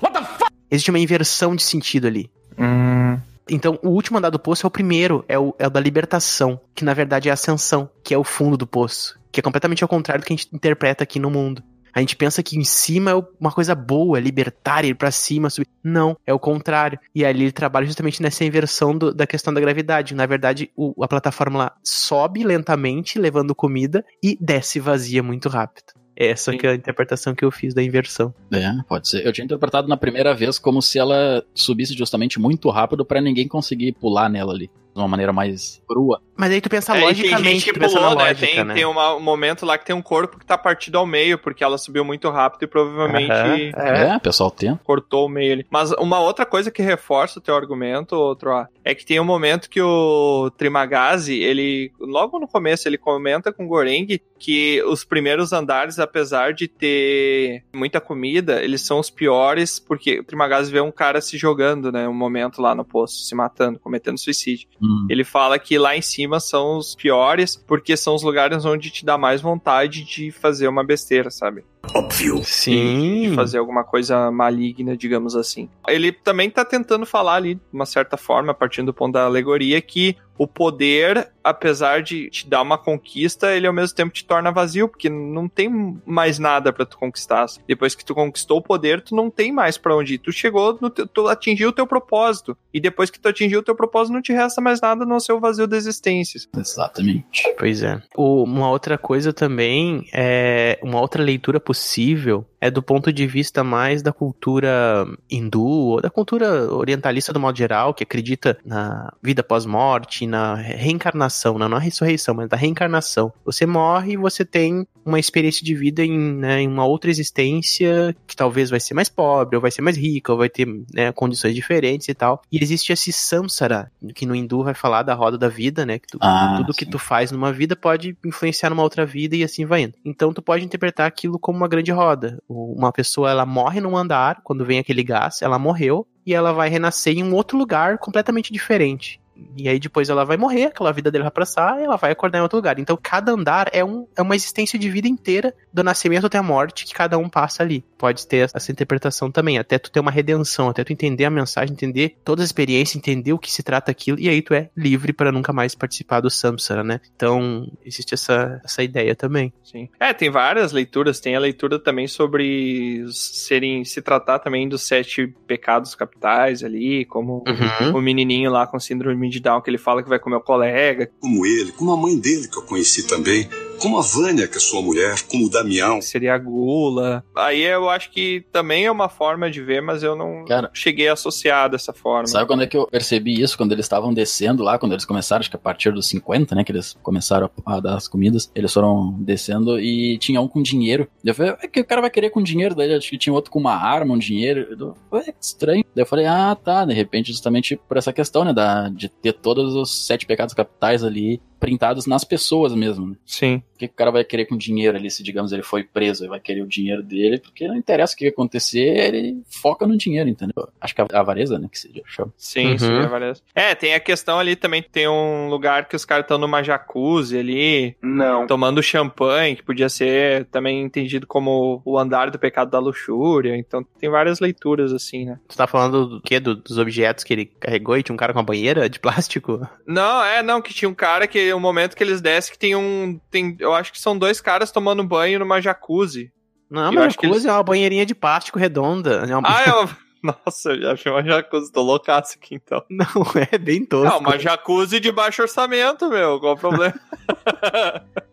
Speaker 5: What the fuck? Existe uma inversão de sentido ali.
Speaker 3: Hum.
Speaker 5: Então, o último andar do poço é o primeiro, é o, é o da libertação, que na verdade é a ascensão, que é o fundo do poço, que é completamente ao contrário do que a gente interpreta aqui no mundo. A gente pensa que em cima é uma coisa boa, libertária, ir pra cima, subir. Não, é o contrário. E ali ele trabalha justamente nessa inversão do, da questão da gravidade. Na verdade, o, a plataforma lá sobe lentamente, levando comida, e desce vazia muito rápido. Essa que é a interpretação que eu fiz da inversão.
Speaker 4: É, pode ser. Eu tinha interpretado na primeira vez como se ela subisse justamente muito rápido para ninguém conseguir pular nela ali de uma maneira mais crua.
Speaker 5: Mas aí tu pensa é, logicamente, tem gente que pulou, né? Lógica,
Speaker 3: tem,
Speaker 5: né?
Speaker 3: tem uma, um momento lá que tem um corpo que tá partido ao meio, porque ela subiu muito rápido e provavelmente.
Speaker 4: é, é, pessoal tem.
Speaker 3: Cortou o meio ali. Mas uma outra coisa que reforça o teu argumento, outro, é que tem um momento que o Trimagazi, ele, logo no começo, ele comenta com o Goreng que os primeiros andares, apesar de ter muita comida, eles são os piores, porque o Trimagazi vê um cara se jogando, né? Um momento lá no poço, se matando, cometendo suicídio.
Speaker 4: Hum.
Speaker 3: Ele fala que lá em cima são os piores, porque são os lugares onde te dá mais vontade de fazer uma besteira, sabe?
Speaker 5: Óbvio. Sim.
Speaker 3: De fazer alguma coisa maligna, digamos assim. Ele também tá tentando falar ali, de uma certa forma, partindo do ponto da alegoria, que o poder, apesar de te dar uma conquista, ele ao mesmo tempo te torna vazio, porque não tem mais nada para tu conquistar. Depois que tu conquistou o poder, tu não tem mais para onde ir. Tu chegou, te, tu atingiu o teu propósito. E depois que tu atingiu o teu propósito, não te resta mais nada não ser o vazio da existência.
Speaker 4: Exatamente.
Speaker 5: Pois é. O, uma outra coisa também é uma outra leitura possível é do ponto de vista mais da cultura hindu ou da cultura orientalista do modo geral, que acredita na vida pós-morte, na reencarnação, não na ressurreição, mas da reencarnação. Você morre e você tem uma experiência de vida em, né, em uma outra existência que talvez vai ser mais pobre, ou vai ser mais rica, ou vai ter né, condições diferentes e tal. E existe esse samsara, que no hindu vai falar da roda da vida, né? Que tu, ah, tudo sim. que tu faz numa vida pode influenciar numa outra vida e assim vai indo. Então tu pode interpretar aquilo como uma grande roda uma pessoa ela morre num andar quando vem aquele gás, ela morreu e ela vai renascer em um outro lugar completamente diferente. E aí depois ela vai morrer, aquela vida dele vai passar e ela vai acordar em outro lugar. Então cada andar é, um, é uma existência de vida inteira, do nascimento até a morte, que cada um passa ali. Pode ter essa interpretação também, até tu ter uma redenção, até tu entender a mensagem, entender toda a experiência, entender o que se trata aquilo, e aí tu é livre para nunca mais participar do samsara, né? Então existe essa, essa ideia também.
Speaker 3: Sim. É, tem várias leituras, tem a leitura também sobre serem, se tratar também dos sete pecados capitais ali, como uhum. o menininho lá com síndrome de Down que ele fala que vai comer o colega.
Speaker 7: Como ele, como a mãe dele que eu conheci também como a Vânia, que é sua mulher, como o Damião.
Speaker 3: Seria a gula. Aí eu acho que também é uma forma de ver, mas eu não
Speaker 4: Cara,
Speaker 3: cheguei a associar dessa forma.
Speaker 4: Sabe quando é que eu percebi isso? Quando eles estavam descendo lá, quando eles começaram, acho que a partir dos 50, né? Que eles começaram a, a dar as comidas. Eles foram descendo e tinha um com dinheiro. Eu falei, é que o cara vai querer com dinheiro? Daí acho que tinha outro com uma arma, um dinheiro. Eu falei, é que estranho. Daí eu falei, ah, tá. De repente, justamente por essa questão, né? Da, de ter todos os sete pecados capitais ali printados nas pessoas mesmo. Né?
Speaker 3: Sim.
Speaker 4: O que o cara vai querer com dinheiro ali, se digamos ele foi preso, ele vai querer o dinheiro dele, porque não interessa o que acontecer, ele foca no dinheiro, entendeu? Acho que a avareza, né, que se chama.
Speaker 3: Sim,
Speaker 5: Uhum.
Speaker 3: sim, é várias. É, tem a questão ali também, tem um lugar que os caras estão numa jacuzzi ali,
Speaker 6: Não.
Speaker 3: tomando champanhe, que podia ser também entendido como o andar do pecado da luxúria. Então tem várias leituras assim, né?
Speaker 5: Tu tá falando do quê? Do- dos objetos que ele carregou e tinha um cara com uma banheira de plástico?
Speaker 3: Não, é, não, que tinha um cara que, o momento que eles descem, que tem um. Tem, eu acho que são dois caras tomando banho numa jacuzzi.
Speaker 5: Não,
Speaker 3: que
Speaker 5: jacuzzi é uma banheirinha de plástico redonda. É uma...
Speaker 3: Ah, é uma. Nossa, eu já achei uma jacuzzi, tô loucaço aqui então.
Speaker 5: Não, é bem tosco.
Speaker 3: Não, uma jacuzzi de baixo orçamento, meu, qual o problema?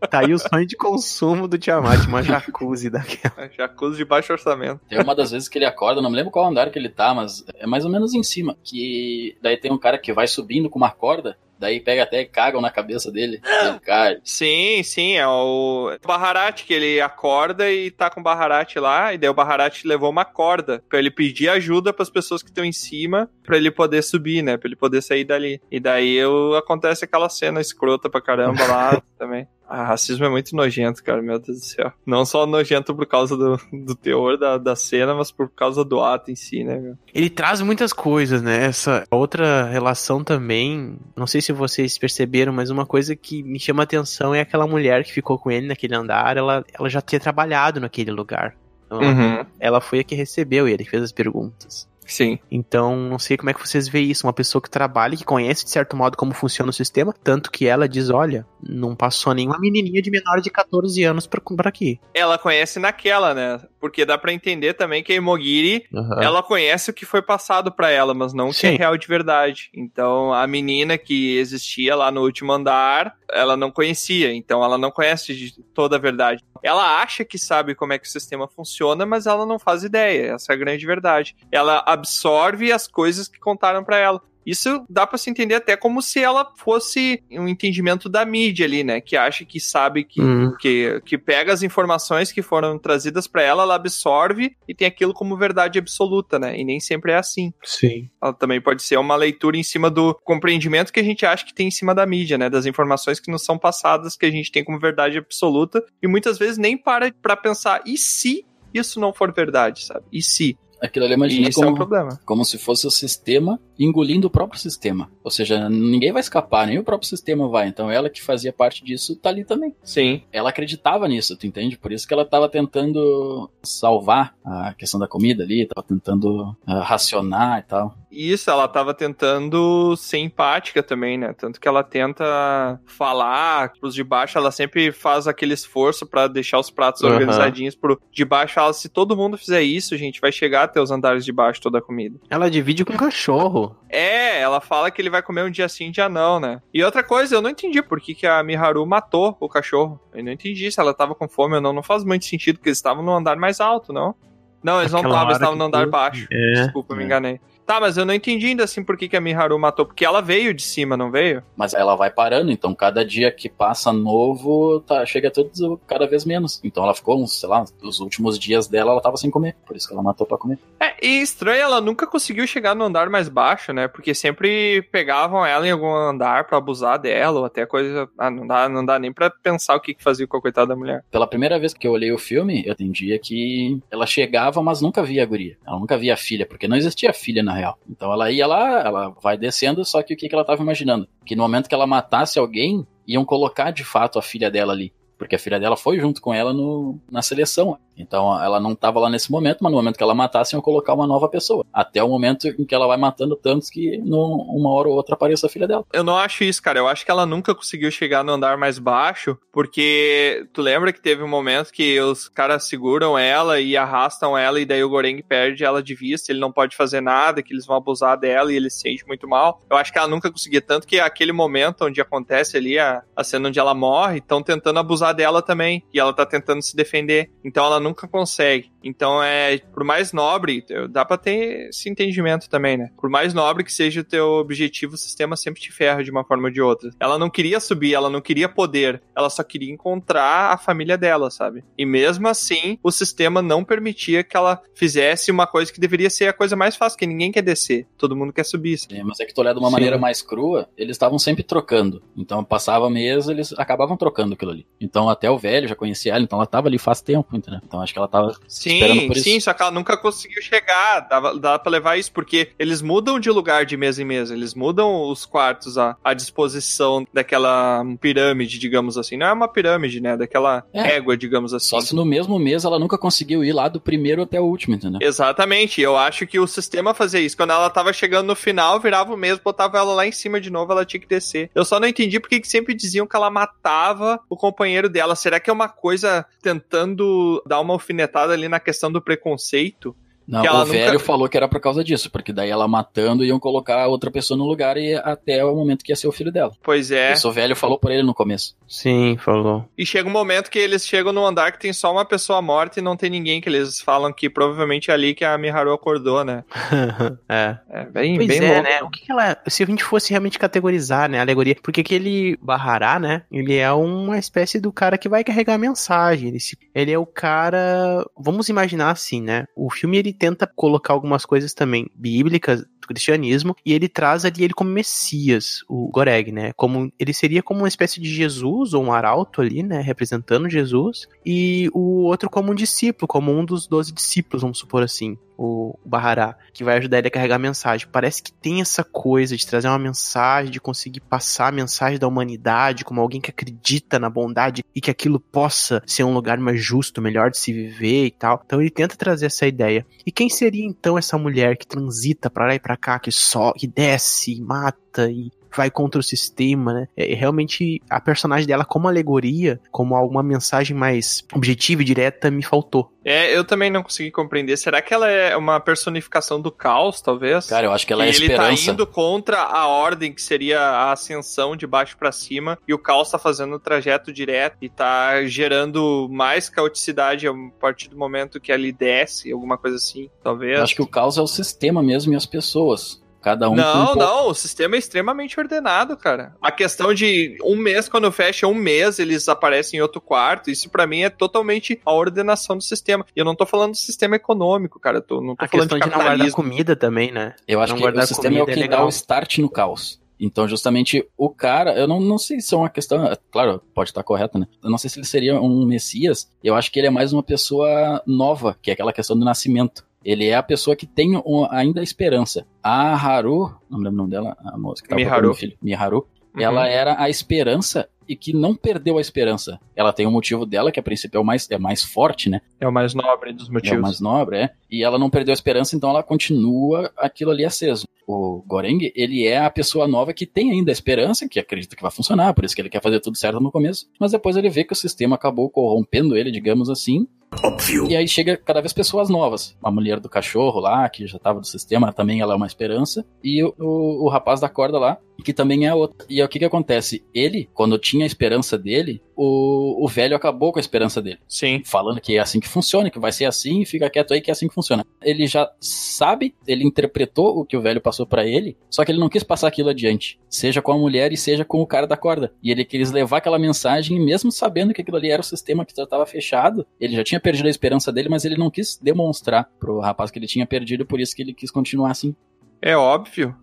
Speaker 5: Tá aí o sonho de consumo do Tiamat, uma jacuzzi daquela.
Speaker 3: jacuzzi de baixo orçamento.
Speaker 4: Tem uma das vezes que ele acorda, não me lembro qual andar que ele tá, mas é mais ou menos em cima. Que daí tem um cara que vai subindo com uma corda, daí pega até e cagam na cabeça dele. ele cai.
Speaker 3: Sim, sim, é o Baharate que ele acorda e tá com o Baharate lá, e daí o Baharate levou uma corda pra ele pedir ajuda pras pessoas que estão em cima, pra ele poder subir, né, pra ele poder sair dali. E daí eu, acontece aquela cena escrota pra caramba lá também. Ah, racismo é muito nojento, cara, meu Deus do céu. Não só nojento por causa do, do teor da, da cena, mas por causa do ato em si, né, meu?
Speaker 5: Ele traz muitas coisas, né? Essa outra relação também. Não sei se vocês perceberam, mas uma coisa que me chama atenção é aquela mulher que ficou com ele naquele andar. Ela, ela já tinha trabalhado naquele lugar. Então,
Speaker 3: Uhum.
Speaker 5: Ela foi a que recebeu ele, que fez as perguntas.
Speaker 3: Sim.
Speaker 5: Então, não sei como é que vocês veem isso. Uma pessoa que trabalha, que conhece de certo modo como funciona o sistema, tanto que ela diz: olha, não passou nenhuma menininha de menor de 14 anos pra, pra aqui.
Speaker 3: Ela conhece naquela, né? Porque dá pra entender também que a Imogiri ela conhece o que foi passado pra ela, mas não o que é real de verdade. Então, a menina que existia lá no último andar, ela não conhecia, então ela não conhece de toda a verdade. Ela acha que sabe como é que o sistema funciona, mas ela não faz ideia. Essa é a grande verdade. Ela absorve as coisas que contaram pra ela. Isso dá pra se entender até como se ela fosse um entendimento da mídia ali, né? Que acha que sabe que
Speaker 5: Hum.
Speaker 3: que, que pega as informações que foram trazidas pra ela, ela absorve e tem aquilo como verdade absoluta, né? E nem sempre é assim.
Speaker 5: Sim.
Speaker 3: Ela também pode ser uma leitura em cima do compreendimento que a gente acha que tem em cima da mídia, né? Das informações que nos são passadas, que a gente tem como verdade absoluta, e muitas vezes nem para pra pensar, e se isso não for verdade, sabe? E se?
Speaker 4: Aquilo ali imagina
Speaker 3: isso é um
Speaker 4: como,
Speaker 3: problema.
Speaker 4: como se fosse o sistema engolindo o próprio sistema. Ou seja, ninguém vai escapar, nem o próprio sistema vai. Então ela que fazia parte disso tá ali também.
Speaker 3: Sim.
Speaker 4: Ela acreditava nisso, tu entende? Por isso que ela tava tentando salvar a questão da comida ali, tava tentando ah, racionar e tal.
Speaker 3: Isso, ela tava tentando ser empática também, né? Tanto que ela tenta falar pros de baixo, ela sempre faz aquele esforço pra deixar os pratos
Speaker 5: Aham.
Speaker 3: organizadinhos pro de baixo. Ela, se todo mundo fizer isso, gente, vai chegar até os andares de baixo toda a comida.
Speaker 5: Ela divide com o cachorro.
Speaker 3: É, ela fala que ele vai comer um dia sim, um dia não, né? E outra coisa, eu não entendi por que, que a Miharu matou o cachorro. Eu não entendi se ela tava com fome ou não. Não faz muito sentido, porque eles estavam no andar mais alto, não? Não, eles não
Speaker 5: Aquela
Speaker 3: estavam, eles estavam no andar baixo.
Speaker 5: É.
Speaker 3: Desculpa, me
Speaker 4: É.
Speaker 3: enganei. Tá, mas eu não entendi ainda assim por que, que a Miharu matou. Porque ela veio de cima, não veio?
Speaker 4: Mas ela vai parando, então cada dia que passa novo, tá, chega todos cada vez menos. Então ela ficou, uns, sei lá, os últimos dias dela ela tava sem comer. Por isso que ela matou pra comer.
Speaker 3: É, e estranho, ela nunca conseguiu chegar no andar mais baixo, né? Porque sempre pegavam ela em algum andar pra abusar dela, ou até coisa. Ah, não dá, não dá nem pra pensar o que, que fazia com a coitada da mulher.
Speaker 4: Pela primeira vez que eu olhei o filme, eu entendia que ela chegava, mas nunca via a guria. Ela nunca via a filha, porque não existia filha na real. Então ela ia lá, ela vai descendo, só que o que, que ela tava imaginando? Que no momento que ela matasse alguém, iam colocar de fato a filha dela ali. Porque a filha dela foi junto com ela no, na seleção. Então ela não estava lá nesse momento, mas no momento que ela matasse, iam colocar uma nova pessoa. Até o momento em que ela vai matando tantos que num- uma hora ou outra apareça a filha dela.
Speaker 3: Eu não acho isso, cara. Eu acho que ela nunca conseguiu chegar no andar mais baixo, porque tu lembra que teve um momento que os caras seguram ela e arrastam ela, e daí o Goreng perde ela de vista, ele não pode fazer nada, que eles vão abusar dela e ele se sente muito mal. Eu acho que ela nunca conseguia, tanto que aquele momento onde acontece ali a, a cena onde ela morre, estão tentando abusar dela também. E ela tá tentando se defender. Então ela nunca consegue. Então é, por mais nobre, dá pra ter esse entendimento também, né? Por mais nobre que seja o teu objetivo, o sistema sempre te ferra de uma forma ou de outra. Ela não queria subir, ela não queria poder, ela só queria encontrar a família dela, sabe? E mesmo assim, o sistema não permitia que ela fizesse uma coisa que deveria ser a coisa mais fácil, que ninguém quer descer, todo mundo quer subir.
Speaker 4: É, mas é que tu olhar de uma Sim. maneira mais crua, eles estavam sempre trocando. Então passava mês, eles acabavam trocando aquilo ali. Então até o velho já conhecia ela, então ela tava ali faz tempo, entendeu? Então acho que ela tava
Speaker 3: sim, isso. Sim, só que ela nunca conseguiu chegar. Dava, dava pra levar isso, porque eles mudam de lugar de mês em mês, eles mudam os quartos à, à disposição daquela pirâmide, digamos assim. Não é uma pirâmide, né? Daquela é. régua, digamos assim.
Speaker 4: Só se no mesmo mês ela nunca conseguiu ir lá do primeiro até o último, entendeu?
Speaker 3: Exatamente. Eu acho que o sistema fazia isso. Quando ela tava chegando no final, virava o mês, botava ela lá em cima de novo, ela tinha que descer. Eu só não entendi porque sempre diziam que ela matava o companheiro dela. Será que é uma coisa tentando dar uma alfinetada ali na questão do preconceito?
Speaker 4: Não, o nunca... velho falou que era por causa disso, porque daí ela matando iam colocar outra pessoa no lugar e até o momento que ia ser o filho dela.
Speaker 3: Pois é.
Speaker 4: Isso o velho falou por ele no começo.
Speaker 5: Sim, falou.
Speaker 3: E chega um momento que eles chegam no andar que tem só uma pessoa morta e não tem ninguém, que eles falam que provavelmente é ali que a Miharu acordou, né?
Speaker 5: é.
Speaker 3: É bem,
Speaker 5: pois
Speaker 3: bem
Speaker 5: é,
Speaker 3: louco.
Speaker 5: né? O que, que ela. Se a gente fosse realmente categorizar, né, a alegoria, porque aquele Bahará, né? Ele é uma espécie do cara que vai carregar a mensagem. Ele, se, ele é o cara. Vamos imaginar assim, né? O filme ele tenta colocar algumas coisas também bíblicas do cristianismo e ele traz ali ele como Messias, o Goreg, né? Como ele seria como uma espécie de Jesus ou um arauto ali, né, representando Jesus, e o outro como um discípulo, como um dos doze discípulos, vamos supor assim o Bahará, que vai ajudar ele a carregar a mensagem. Parece que tem essa coisa de trazer uma mensagem, de conseguir passar a mensagem da humanidade como alguém que acredita na bondade e que aquilo possa ser um lugar mais justo, melhor de se viver e tal. Então ele tenta trazer essa ideia. E quem seria então essa mulher que transita para lá e para cá, que só, que desce e mata e vai contra o sistema, né? É, realmente a personagem dela como alegoria, como alguma mensagem mais objetiva e direta me faltou.
Speaker 3: É, eu também não consegui compreender. Será que ela é uma personificação do caos, talvez?
Speaker 4: Cara, eu acho que ela é a
Speaker 3: ele
Speaker 4: esperança.
Speaker 3: Ele tá indo contra a ordem, que seria a ascensão de baixo para cima, e o caos tá fazendo o trajeto direto e tá gerando mais caoticidade a partir do momento que ele desce, alguma coisa assim, talvez.
Speaker 4: Eu acho que o caos é o sistema mesmo e as pessoas. Cada um
Speaker 3: Não,
Speaker 4: um
Speaker 3: não, o sistema é extremamente ordenado, cara. A questão de um mês, quando fecha um mês, eles aparecem em outro quarto, isso para mim é totalmente a ordenação do sistema. E eu não tô falando do sistema econômico, cara. Eu tô, não tô
Speaker 5: a
Speaker 3: falando
Speaker 5: questão
Speaker 3: de,
Speaker 5: de não guardar comida também, né?
Speaker 4: Eu acho
Speaker 5: não
Speaker 4: que o sistema é o que é dá o start no caos. Então, justamente, o cara, eu não, não sei se é uma questão, claro, pode estar correta, né? Eu não sei se ele seria um Messias, eu acho que ele é mais uma pessoa nova, que é aquela questão do nascimento. Ele é a pessoa que tem um, ainda a esperança. A Haru, não lembro o nome dela, a moça que tava
Speaker 3: Miharu.
Speaker 4: filho, Miharu, uhum. ela era a esperança e que não perdeu a esperança. Ela tem um motivo dela, que a princípio é o mais, é mais forte, né?
Speaker 3: É o mais nobre dos motivos.
Speaker 4: É o mais nobre, é. E ela não perdeu a esperança, então ela continua aquilo ali aceso. O Goreng, ele é a pessoa nova que tem ainda a esperança, que acredita que vai funcionar, por isso que ele quer fazer tudo certo no começo, mas depois ele vê que o sistema acabou corrompendo ele, digamos assim,
Speaker 7: Óbvio.
Speaker 4: E aí chega cada vez pessoas novas. A mulher do cachorro lá, que já tava do sistema, também ela é uma esperança. E o, o, o rapaz da corda lá, que também é outra. E aí, o que que acontece? Ele, quando tinha a esperança dele, o, o velho acabou com a esperança dele.
Speaker 3: Sim.
Speaker 4: Falando que é assim que funciona, que vai ser assim, fica quieto aí que é assim que funciona. Ele já sabe, ele interpretou o que o velho passou para ele, só que ele não quis passar aquilo adiante. Seja com a mulher e seja com o cara da corda. E ele quis levar aquela mensagem, mesmo sabendo que aquilo ali era o sistema que já estava fechado, ele já tinha perdido a esperança dele, mas ele não quis demonstrar pro rapaz que ele tinha perdido, por isso que ele quis continuar assim.
Speaker 3: É óbvio.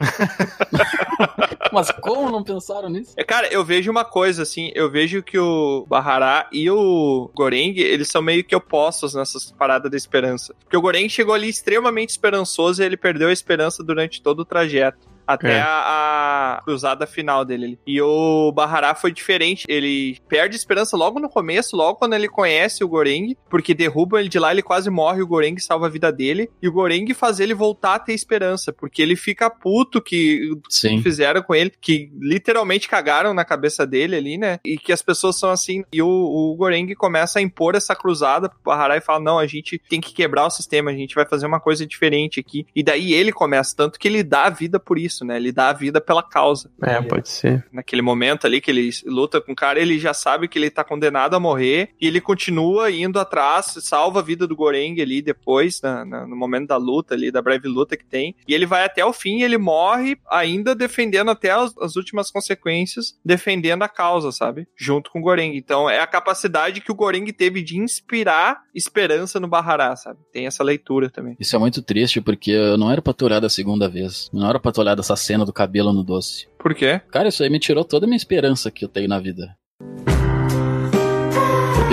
Speaker 4: Mas como não pensaram nisso?
Speaker 3: É, cara, eu vejo uma coisa assim, eu vejo que o Bahará e o Goreng, eles são meio que opostos nessas paradas da esperança. Porque o Goreng chegou ali extremamente esperançoso e ele perdeu a esperança durante todo o trajeto até é. a, a, cruzada final dele. E o Bahará foi diferente. Ele perde esperança logo no começo, logo quando ele conhece o Goreng, porque derrubam ele de lá, ele quase morre, o Goreng salva a vida dele, e o Goreng faz ele voltar a ter esperança, porque ele fica puto que
Speaker 4: Sim.
Speaker 3: fizeram com ele, que literalmente cagaram na cabeça dele ali, né? E que as pessoas são assim. E o, o Goreng começa a impor essa cruzada pro Bahará e fala: não, a gente tem que quebrar o sistema, a gente vai fazer uma coisa diferente aqui. E daí ele começa, tanto que ele dá a vida por isso isso, né? Ele dá a vida pela causa.
Speaker 5: É, pode ser.
Speaker 3: Naquele momento ali que ele luta com o cara, ele já sabe que ele tá condenado a morrer e ele continua indo atrás, salva a vida do Goreng ali depois, na, na, no momento da luta ali, da breve luta que tem. E ele vai até o fim e ele morre ainda defendendo até as, as últimas consequências, defendendo a causa, sabe? Junto com o Goreng. Então é a capacidade que o Goreng teve de inspirar esperança no Bahará, sabe? Tem essa leitura também.
Speaker 4: Isso é muito triste, porque eu não era pra ter olhado a segunda vez. Não era pra ter olhado essa cena do cabelo no doce.
Speaker 3: Por quê?
Speaker 4: Cara, isso aí me tirou toda a minha esperança que eu tenho na vida.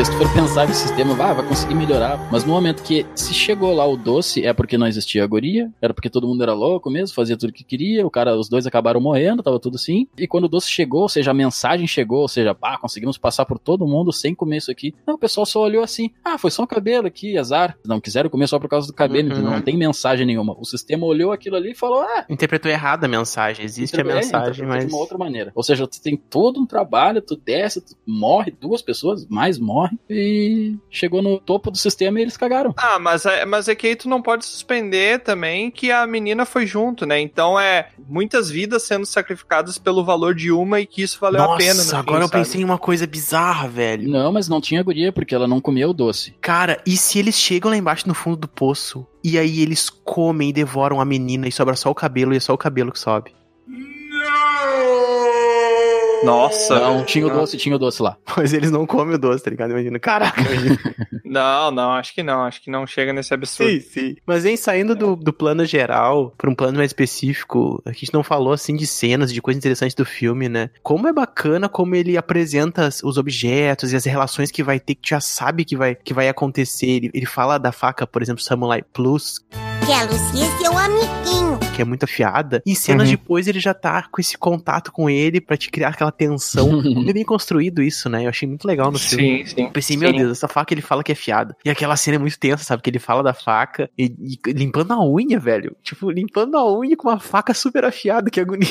Speaker 4: Porque se tu for pensar que o sistema vai, vai conseguir melhorar. Mas no momento que se chegou lá o doce, é porque não existia a guria, era porque todo mundo era louco mesmo, fazia tudo que queria, o cara, os dois acabaram morrendo, tava tudo assim. E quando o doce chegou, ou seja, a mensagem chegou, ou seja, pá, conseguimos passar por todo mundo sem comer isso aqui. Não, o pessoal só olhou assim, ah, foi só um cabelo aqui, azar. Não quiseram comer só por causa do cabelo,
Speaker 5: Uhum.
Speaker 4: não tem mensagem nenhuma. O sistema olhou aquilo ali e falou, ah,
Speaker 5: Interpretou errado a mensagem. Existe a
Speaker 4: é,
Speaker 5: mensagem, mas.
Speaker 4: de uma outra maneira. Ou seja, tu tem todo um trabalho, tu desce, tu morre, duas pessoas, mais morre, e chegou no topo do sistema e eles cagaram.
Speaker 3: Ah, mas é, mas é que aí tu não pode suspender também que a menina foi junto, né? Então é muitas vidas sendo sacrificadas pelo valor de uma e que isso valeu a pena. no
Speaker 5: Nossa,
Speaker 3: fim,
Speaker 5: agora eu
Speaker 3: sabe?
Speaker 5: pensei em uma coisa bizarra, velho.
Speaker 4: Não, mas não tinha guria porque ela não comeu o doce.
Speaker 5: Cara, e se eles chegam lá embaixo no fundo do poço e aí eles comem e devoram a menina e sobra só o cabelo e é só o cabelo que sobe?
Speaker 3: Nossa.
Speaker 4: Não, tinha o doce, tinha o doce lá.
Speaker 5: Mas eles não comem o doce, tá ligado? Imagina. Caraca, imagina.
Speaker 3: Não, não, acho que não. Acho que não chega nesse absurdo.
Speaker 5: sim, sim. Mas vem saindo do, do plano geral pra um plano mais específico, a gente não falou assim de cenas, de coisas interessantes do filme, né? Como é bacana como ele apresenta os objetos e as relações que vai ter, que tu já sabe que vai, que vai acontecer. Ele, ele fala da faca, por exemplo, Samurai Plus,
Speaker 8: Que a Lucy é seu amiguinho.
Speaker 5: Que é muito afiada. E cenas
Speaker 3: Uhum.
Speaker 5: depois ele já tá com esse contato com ele pra te criar aquela tensão. Como é bem construído isso, né? Eu achei muito legal no filme.
Speaker 3: Sim, sim.
Speaker 5: Eu pensei, meu
Speaker 3: Sim.
Speaker 5: Deus, essa faca ele fala que é fiada. E aquela cena é muito tensa, sabe? Que ele fala da faca e, e limpando a unha, velho. Tipo, limpando a unha com uma faca super afiada, que agonia.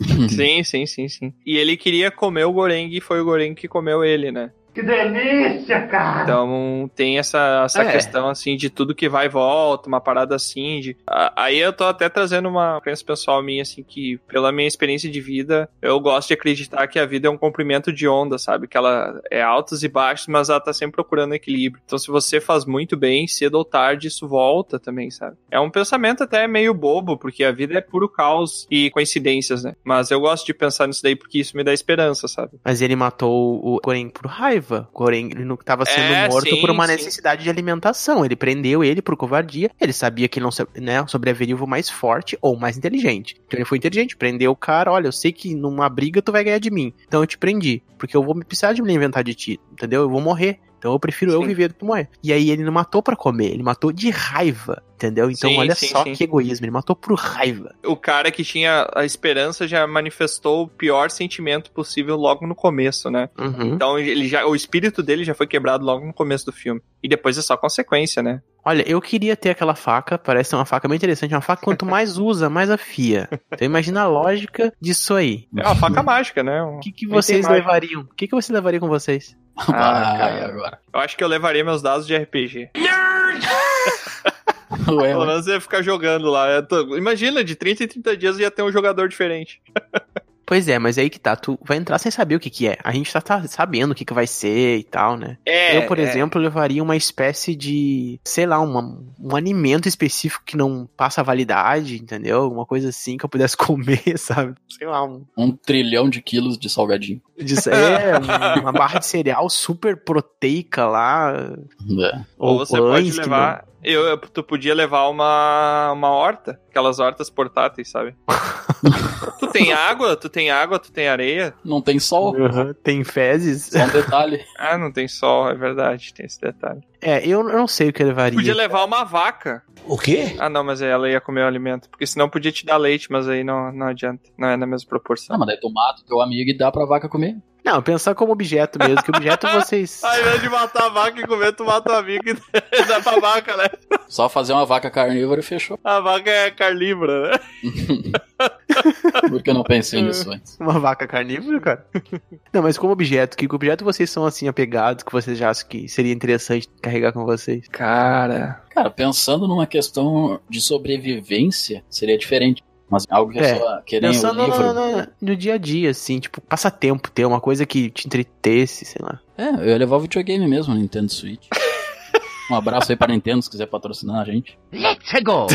Speaker 3: Sim, sim, sim, sim. E ele queria comer o Goreng e foi o Goreng que comeu ele, né?
Speaker 6: Que delícia, cara!
Speaker 3: Então tem essa, essa
Speaker 5: É.
Speaker 3: questão assim de tudo que vai e volta, uma parada assim. De... Aí eu tô até trazendo uma crença pessoal minha, assim, que pela minha experiência de vida, eu gosto de acreditar que a vida é um comprimento de onda, sabe? Que ela é altos e baixos, mas ela tá sempre procurando equilíbrio. Então se você faz muito bem, cedo ou tarde, isso volta também, sabe? É um pensamento até meio bobo, porque a vida é puro caos e coincidências, né? Mas eu gosto de pensar nisso daí porque isso me dá esperança, sabe?
Speaker 5: Mas ele matou o Goreng por raiva. O Goreng ele não tava sendo
Speaker 3: É,
Speaker 5: morto
Speaker 3: sim,
Speaker 5: por uma
Speaker 3: sim.
Speaker 5: necessidade de alimentação. Ele prendeu ele por covardia. Ele sabia que não né, sobreviveria o mais forte ou mais inteligente. Então ele foi inteligente, prendeu o cara. Olha, eu sei que numa briga tu vai ganhar de mim. Então eu te prendi. Porque eu vou me precisar de me inventar de ti. Entendeu? Eu vou morrer. Então eu prefiro eu
Speaker 3: Sim.
Speaker 5: viver do que morrer. E aí ele não matou pra comer, ele matou de raiva. Entendeu? Então
Speaker 3: Sim,
Speaker 5: olha
Speaker 3: sim,
Speaker 5: só que egoísmo. Ele matou por raiva.
Speaker 3: o cara que tinha a esperança já manifestou o pior sentimento possível logo no começo, né?
Speaker 5: Uhum.
Speaker 3: Então ele já, o espírito dele já foi quebrado logo no começo do filme. E depois é só consequência, né?
Speaker 5: Olha, eu queria ter aquela faca, parece ser uma faca bem interessante, uma faca quanto mais usa, mais afia. Então imagina a lógica disso aí.
Speaker 3: É uma faca mágica, né?
Speaker 5: O que, que vocês levariam? O que, que você levaria com vocês?
Speaker 3: Ah,
Speaker 4: Ah,
Speaker 3: cara.
Speaker 4: agora.
Speaker 3: Eu acho que eu levaria meus dados de RPG.
Speaker 4: Ué,
Speaker 3: Pelo menos ia ficar jogando lá. Tô- Imagina, de 30 em 30 dias ia ter um jogador diferente.
Speaker 5: Pois é, mas aí que tá, tu vai entrar sem saber o que que é. A gente tá, tá sabendo o que que vai ser e tal, né?
Speaker 3: É,
Speaker 5: eu, por
Speaker 3: é.
Speaker 5: exemplo, levaria uma espécie de, sei lá, uma, um alimento específico que não passa validade, entendeu? Alguma coisa assim que eu pudesse comer, sabe? Sei lá, um
Speaker 4: Um trilhão de quilos de salgadinho.
Speaker 5: De- é, um- uma barra de cereal super proteica lá.
Speaker 4: É.
Speaker 3: Ou você
Speaker 5: pães
Speaker 3: pode levar. Eu, eu- tu podia levar uma, uma horta, aquelas hortas portáteis, sabe? tu tem água, tu tem água, tu tem areia.
Speaker 4: Não tem sol,
Speaker 5: Uhum, Tem fezes.
Speaker 4: só um detalhe.
Speaker 3: Ah, não tem sol, é verdade, tem esse detalhe.
Speaker 5: É, eu, não sei o que eu levaria.
Speaker 3: Podia levar uma vaca.
Speaker 6: O quê?
Speaker 3: Ah, não, mas aí ela ia comer o alimento. Porque senão podia te dar leite, mas aí não, não adianta. Não é na mesma proporção.
Speaker 4: Ah, mas daí tu mata o teu amigo e dá pra vaca comer.
Speaker 5: Não, pensar como objeto mesmo, que objeto vocês.
Speaker 3: Ao invés de matar a vaca e comer, tu mata o amigo e dá pra vaca, né?
Speaker 4: Só fazer uma vaca carnívora e fechou.
Speaker 3: A vaca é carnívora, né?
Speaker 4: Porque eu não pensei nisso antes.
Speaker 5: Uma vaca carnívora, cara? Não, mas como objeto, que objeto vocês são assim apegados que vocês já acham que seria interessante carregar com vocês?
Speaker 3: Cara.
Speaker 4: Cara, pensando numa questão de sobrevivência, seria diferente. Mas algo que
Speaker 5: É.
Speaker 4: é só que nem o
Speaker 5: Pensando no,
Speaker 4: livro.
Speaker 5: no- no dia a dia, assim, tipo, passatempo, ter uma coisa que te entretesse, sei lá.
Speaker 4: É, eu ia levar o videogame mesmo, Nintendo Switch. Um abraço aí pra Nintendo se quiser patrocinar a gente.
Speaker 6: Let's go!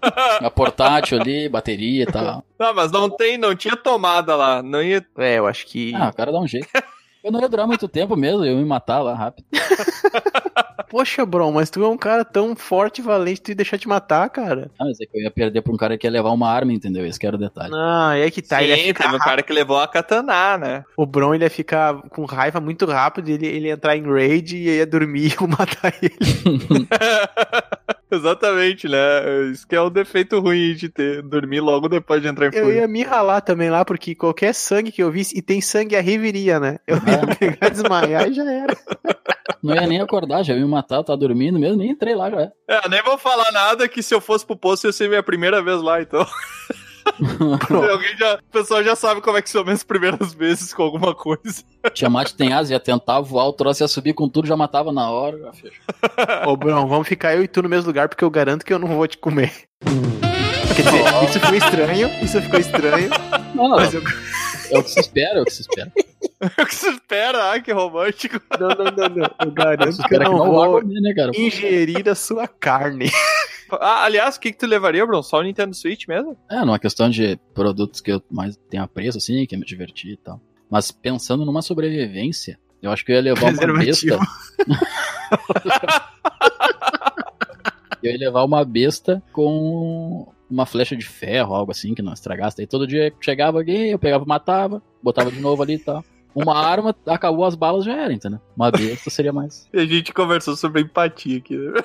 Speaker 4: A portátil ali, bateria e tal.
Speaker 3: Não, mas não tem, não tinha tomada lá. Não ia.
Speaker 5: É, eu acho que.
Speaker 4: Ah, o cara dá um jeito. Eu não ia durar muito tempo mesmo, eu ia me matar lá rápido.
Speaker 5: Poxa, Bron, mas tu é um cara tão forte e valente, tu ia deixar te matar, cara.
Speaker 4: Ah, mas é que eu ia perder pra um cara que ia levar uma arma, entendeu? Esse que era o detalhe.
Speaker 5: Ah, é que tá. ele
Speaker 3: Sim,
Speaker 5: ficar
Speaker 3: teve um cara que levou a katana, né?
Speaker 5: O Bron ele ia ficar com raiva muito rápido, ele, ele ia entrar em raid e ia dormir e eu matar ele.
Speaker 3: Exatamente, né? Isso que é o defeito ruim de ter dormir logo depois de entrar em
Speaker 5: Eu
Speaker 3: fúria.
Speaker 5: ia me ralar também lá, porque qualquer sangue que eu visse, e tem sangue a riveria, né? Eu ia pegar, desmaiar e já era.
Speaker 4: Não ia nem acordar, já ia me matar, tá dormindo mesmo, nem entrei lá já. é.
Speaker 3: Nem vou falar nada que se eu fosse pro posto ia ser minha primeira vez lá, então. Alguém já, o pessoal já sabe como é que são minhas primeiras vezes com alguma coisa.
Speaker 4: Tiamat tem asa, ia tentar voar, o troço ia subir com tudo, já matava na hora. Já.
Speaker 5: Ô, Bron, vamos ficar eu e tu no mesmo lugar, porque eu garanto que eu não vou te comer. Quer dizer, isso ficou estranho, isso ficou estranho,
Speaker 4: Não, não,
Speaker 5: mas eu...
Speaker 4: é o que se espera, é o que se espera.
Speaker 3: O que você espera? Ah, que romântico.
Speaker 5: Não, não, não, não. Eu
Speaker 4: Se
Speaker 5: garanto que eu
Speaker 4: que
Speaker 5: não vou
Speaker 4: comer, né, cara?
Speaker 5: ingerir a sua carne.
Speaker 3: Ah, aliás, o que, que tu levaria, Bruno? Só o Nintendo Switch mesmo?
Speaker 4: É, numa questão de produtos que eu mais tenho apreço, assim, que me divertir e tal. Mas pensando numa sobrevivência, eu acho que eu ia levar uma besta. eu ia levar uma besta com uma flecha de ferro, algo assim, que não estragasse. Aí todo dia chegava alguém, eu pegava, matava, botava de novo ali e tal. Uma arma, acabou as balas, já era, entendeu? Uma besta seria mais.
Speaker 3: E a gente conversou sobre empatia aqui. né?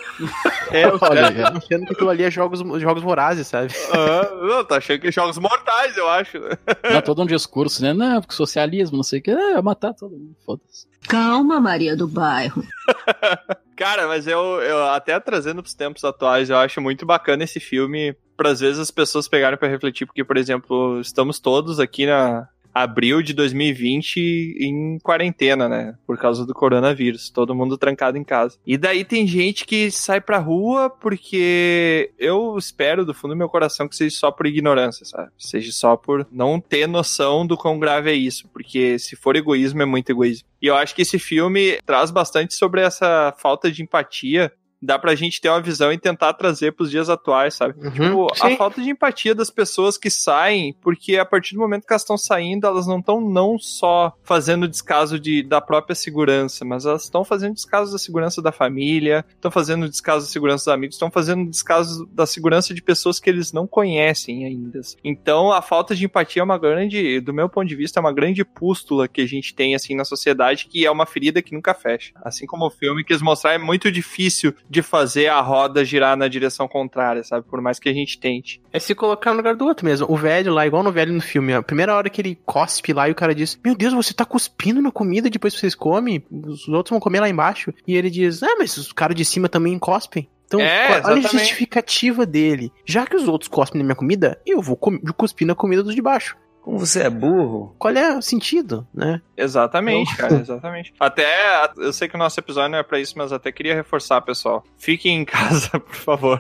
Speaker 5: É, os
Speaker 4: Olha,
Speaker 5: caras
Speaker 4: cara.
Speaker 5: tão achando que aquilo ali é jogos, jogos vorazes, sabe?
Speaker 3: Ah, não, tá achando que é jogos mortais, eu acho. né?
Speaker 4: Não, todo um discurso, né? Não, porque socialismo, não sei o que. É, matar todo mundo, foda-se.
Speaker 9: Calma, Maria do Bairro.
Speaker 3: Cara, mas eu, eu até trazendo pros tempos atuais, eu acho muito bacana esse filme para às vezes as pessoas pegarem pra refletir, porque, por exemplo, estamos todos aqui na abril de 2020 em quarentena, né? Por causa do coronavírus, todo mundo trancado em casa. E daí tem gente que sai pra rua porque eu espero do fundo do meu coração que seja só por ignorância, sabe? Seja só por não ter noção do quão grave é isso, porque se for egoísmo é muito egoísmo. E eu acho que esse filme traz bastante sobre essa falta de empatia. Dá pra gente ter uma visão e tentar trazer pros dias atuais, sabe? Tipo, a
Speaker 5: sim.
Speaker 3: falta de empatia das pessoas que saem, porque a partir do momento que elas estão saindo, elas não estão não só fazendo descaso de, da própria segurança, mas elas estão fazendo descaso da segurança da família, estão fazendo descaso da segurança dos amigos, estão fazendo descaso da segurança de pessoas que eles não conhecem ainda. Então, a falta de empatia é uma grande, do meu ponto de vista, é uma grande pústula que a gente tem assim na sociedade, que é uma ferida que nunca fecha. Assim como o filme quis mostrar, é muito difícil de fazer a roda girar na direção contrária, sabe? Por mais que a gente tente.
Speaker 5: É se colocar no lugar do outro mesmo. O velho lá, igual no velho no filme, a primeira hora que ele cospe lá e o cara diz: Meu Deus, você tá cuspindo na comida depois vocês comem, os outros vão comer lá embaixo. E ele diz: Ah, mas os caras de cima também cospem. Então,
Speaker 3: É,
Speaker 5: olha a justificativa dele. Já que os outros cospem na minha comida, eu vou cuspir na comida dos de baixo.
Speaker 10: Como você é burro?
Speaker 5: Qual é o sentido, né?
Speaker 3: Exatamente, cara, exatamente. Até, eu sei que o nosso episódio não é pra isso, mas até queria reforçar, pessoal. Fiquem em casa, por favor.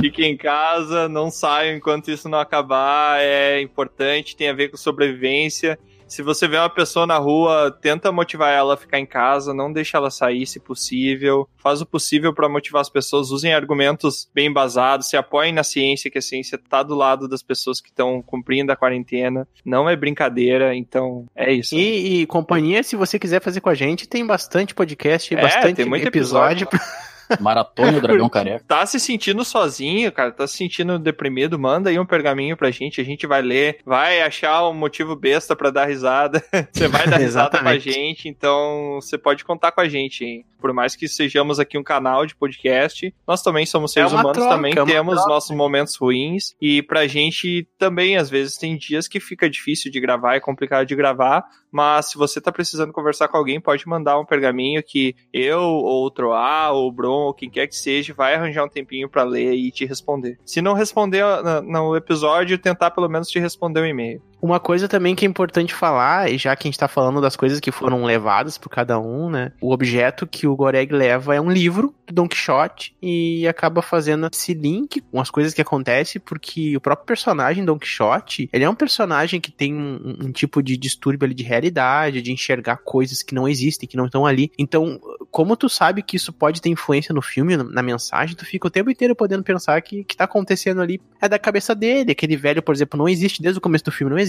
Speaker 3: Fiquem em casa, não saiam enquanto isso não acabar. É importante, tem a ver com sobrevivência. Se você vê uma pessoa na rua, tenta motivar ela a ficar em casa, não deixa ela sair se possível. Faz o possível pra motivar as pessoas, usem argumentos bem embasados, se apoiem na ciência, que a ciência tá do lado das pessoas que estão cumprindo a quarentena. Não é brincadeira, então é isso.
Speaker 5: E, e companhia, se você quiser fazer com a gente, tem bastante podcast,
Speaker 3: É,
Speaker 5: bastante
Speaker 3: tem muito
Speaker 5: episódio.
Speaker 4: Maratona o Dragão Careca.
Speaker 3: tá se sentindo sozinho, cara, tá se sentindo deprimido, manda aí um pergaminho pra gente, a gente vai ler, vai achar um motivo besta pra dar risada. você vai dar risada com a gente, então você pode contar com a gente, hein? Por mais que sejamos aqui um canal de podcast, nós também somos seres
Speaker 5: É uma
Speaker 3: humanos,
Speaker 5: troca,
Speaker 3: também
Speaker 5: é
Speaker 3: temos
Speaker 5: troca.
Speaker 3: nossos momentos ruins e pra gente também às vezes tem dias que fica difícil de gravar, é complicado de gravar, mas se você tá precisando conversar com alguém, pode mandar um pergaminho que eu, ou o Troá, ou o Bron, ou quem quer que seja, vai arranjar um tempinho pra ler e te responder. Se não responder no, no episódio, tentar pelo menos te responder um e-mail.
Speaker 5: Uma coisa também que é importante falar, e já que a gente tá falando das coisas que foram levadas por cada um, né? O objeto que o Goreg leva é um livro do Don Quixote e acaba fazendo esse link com as coisas que acontecem, porque o próprio personagem Don Quixote, ele é um personagem que tem um, um tipo de distúrbio ali de realidade, de enxergar coisas que não existem, que não estão ali. Então, como tu sabe que isso pode ter influência no filme, na mensagem, tu fica o tempo inteiro podendo pensar que o que tá acontecendo ali é da cabeça dele. Aquele velho, por exemplo, não existe desde o começo do filme, não existe.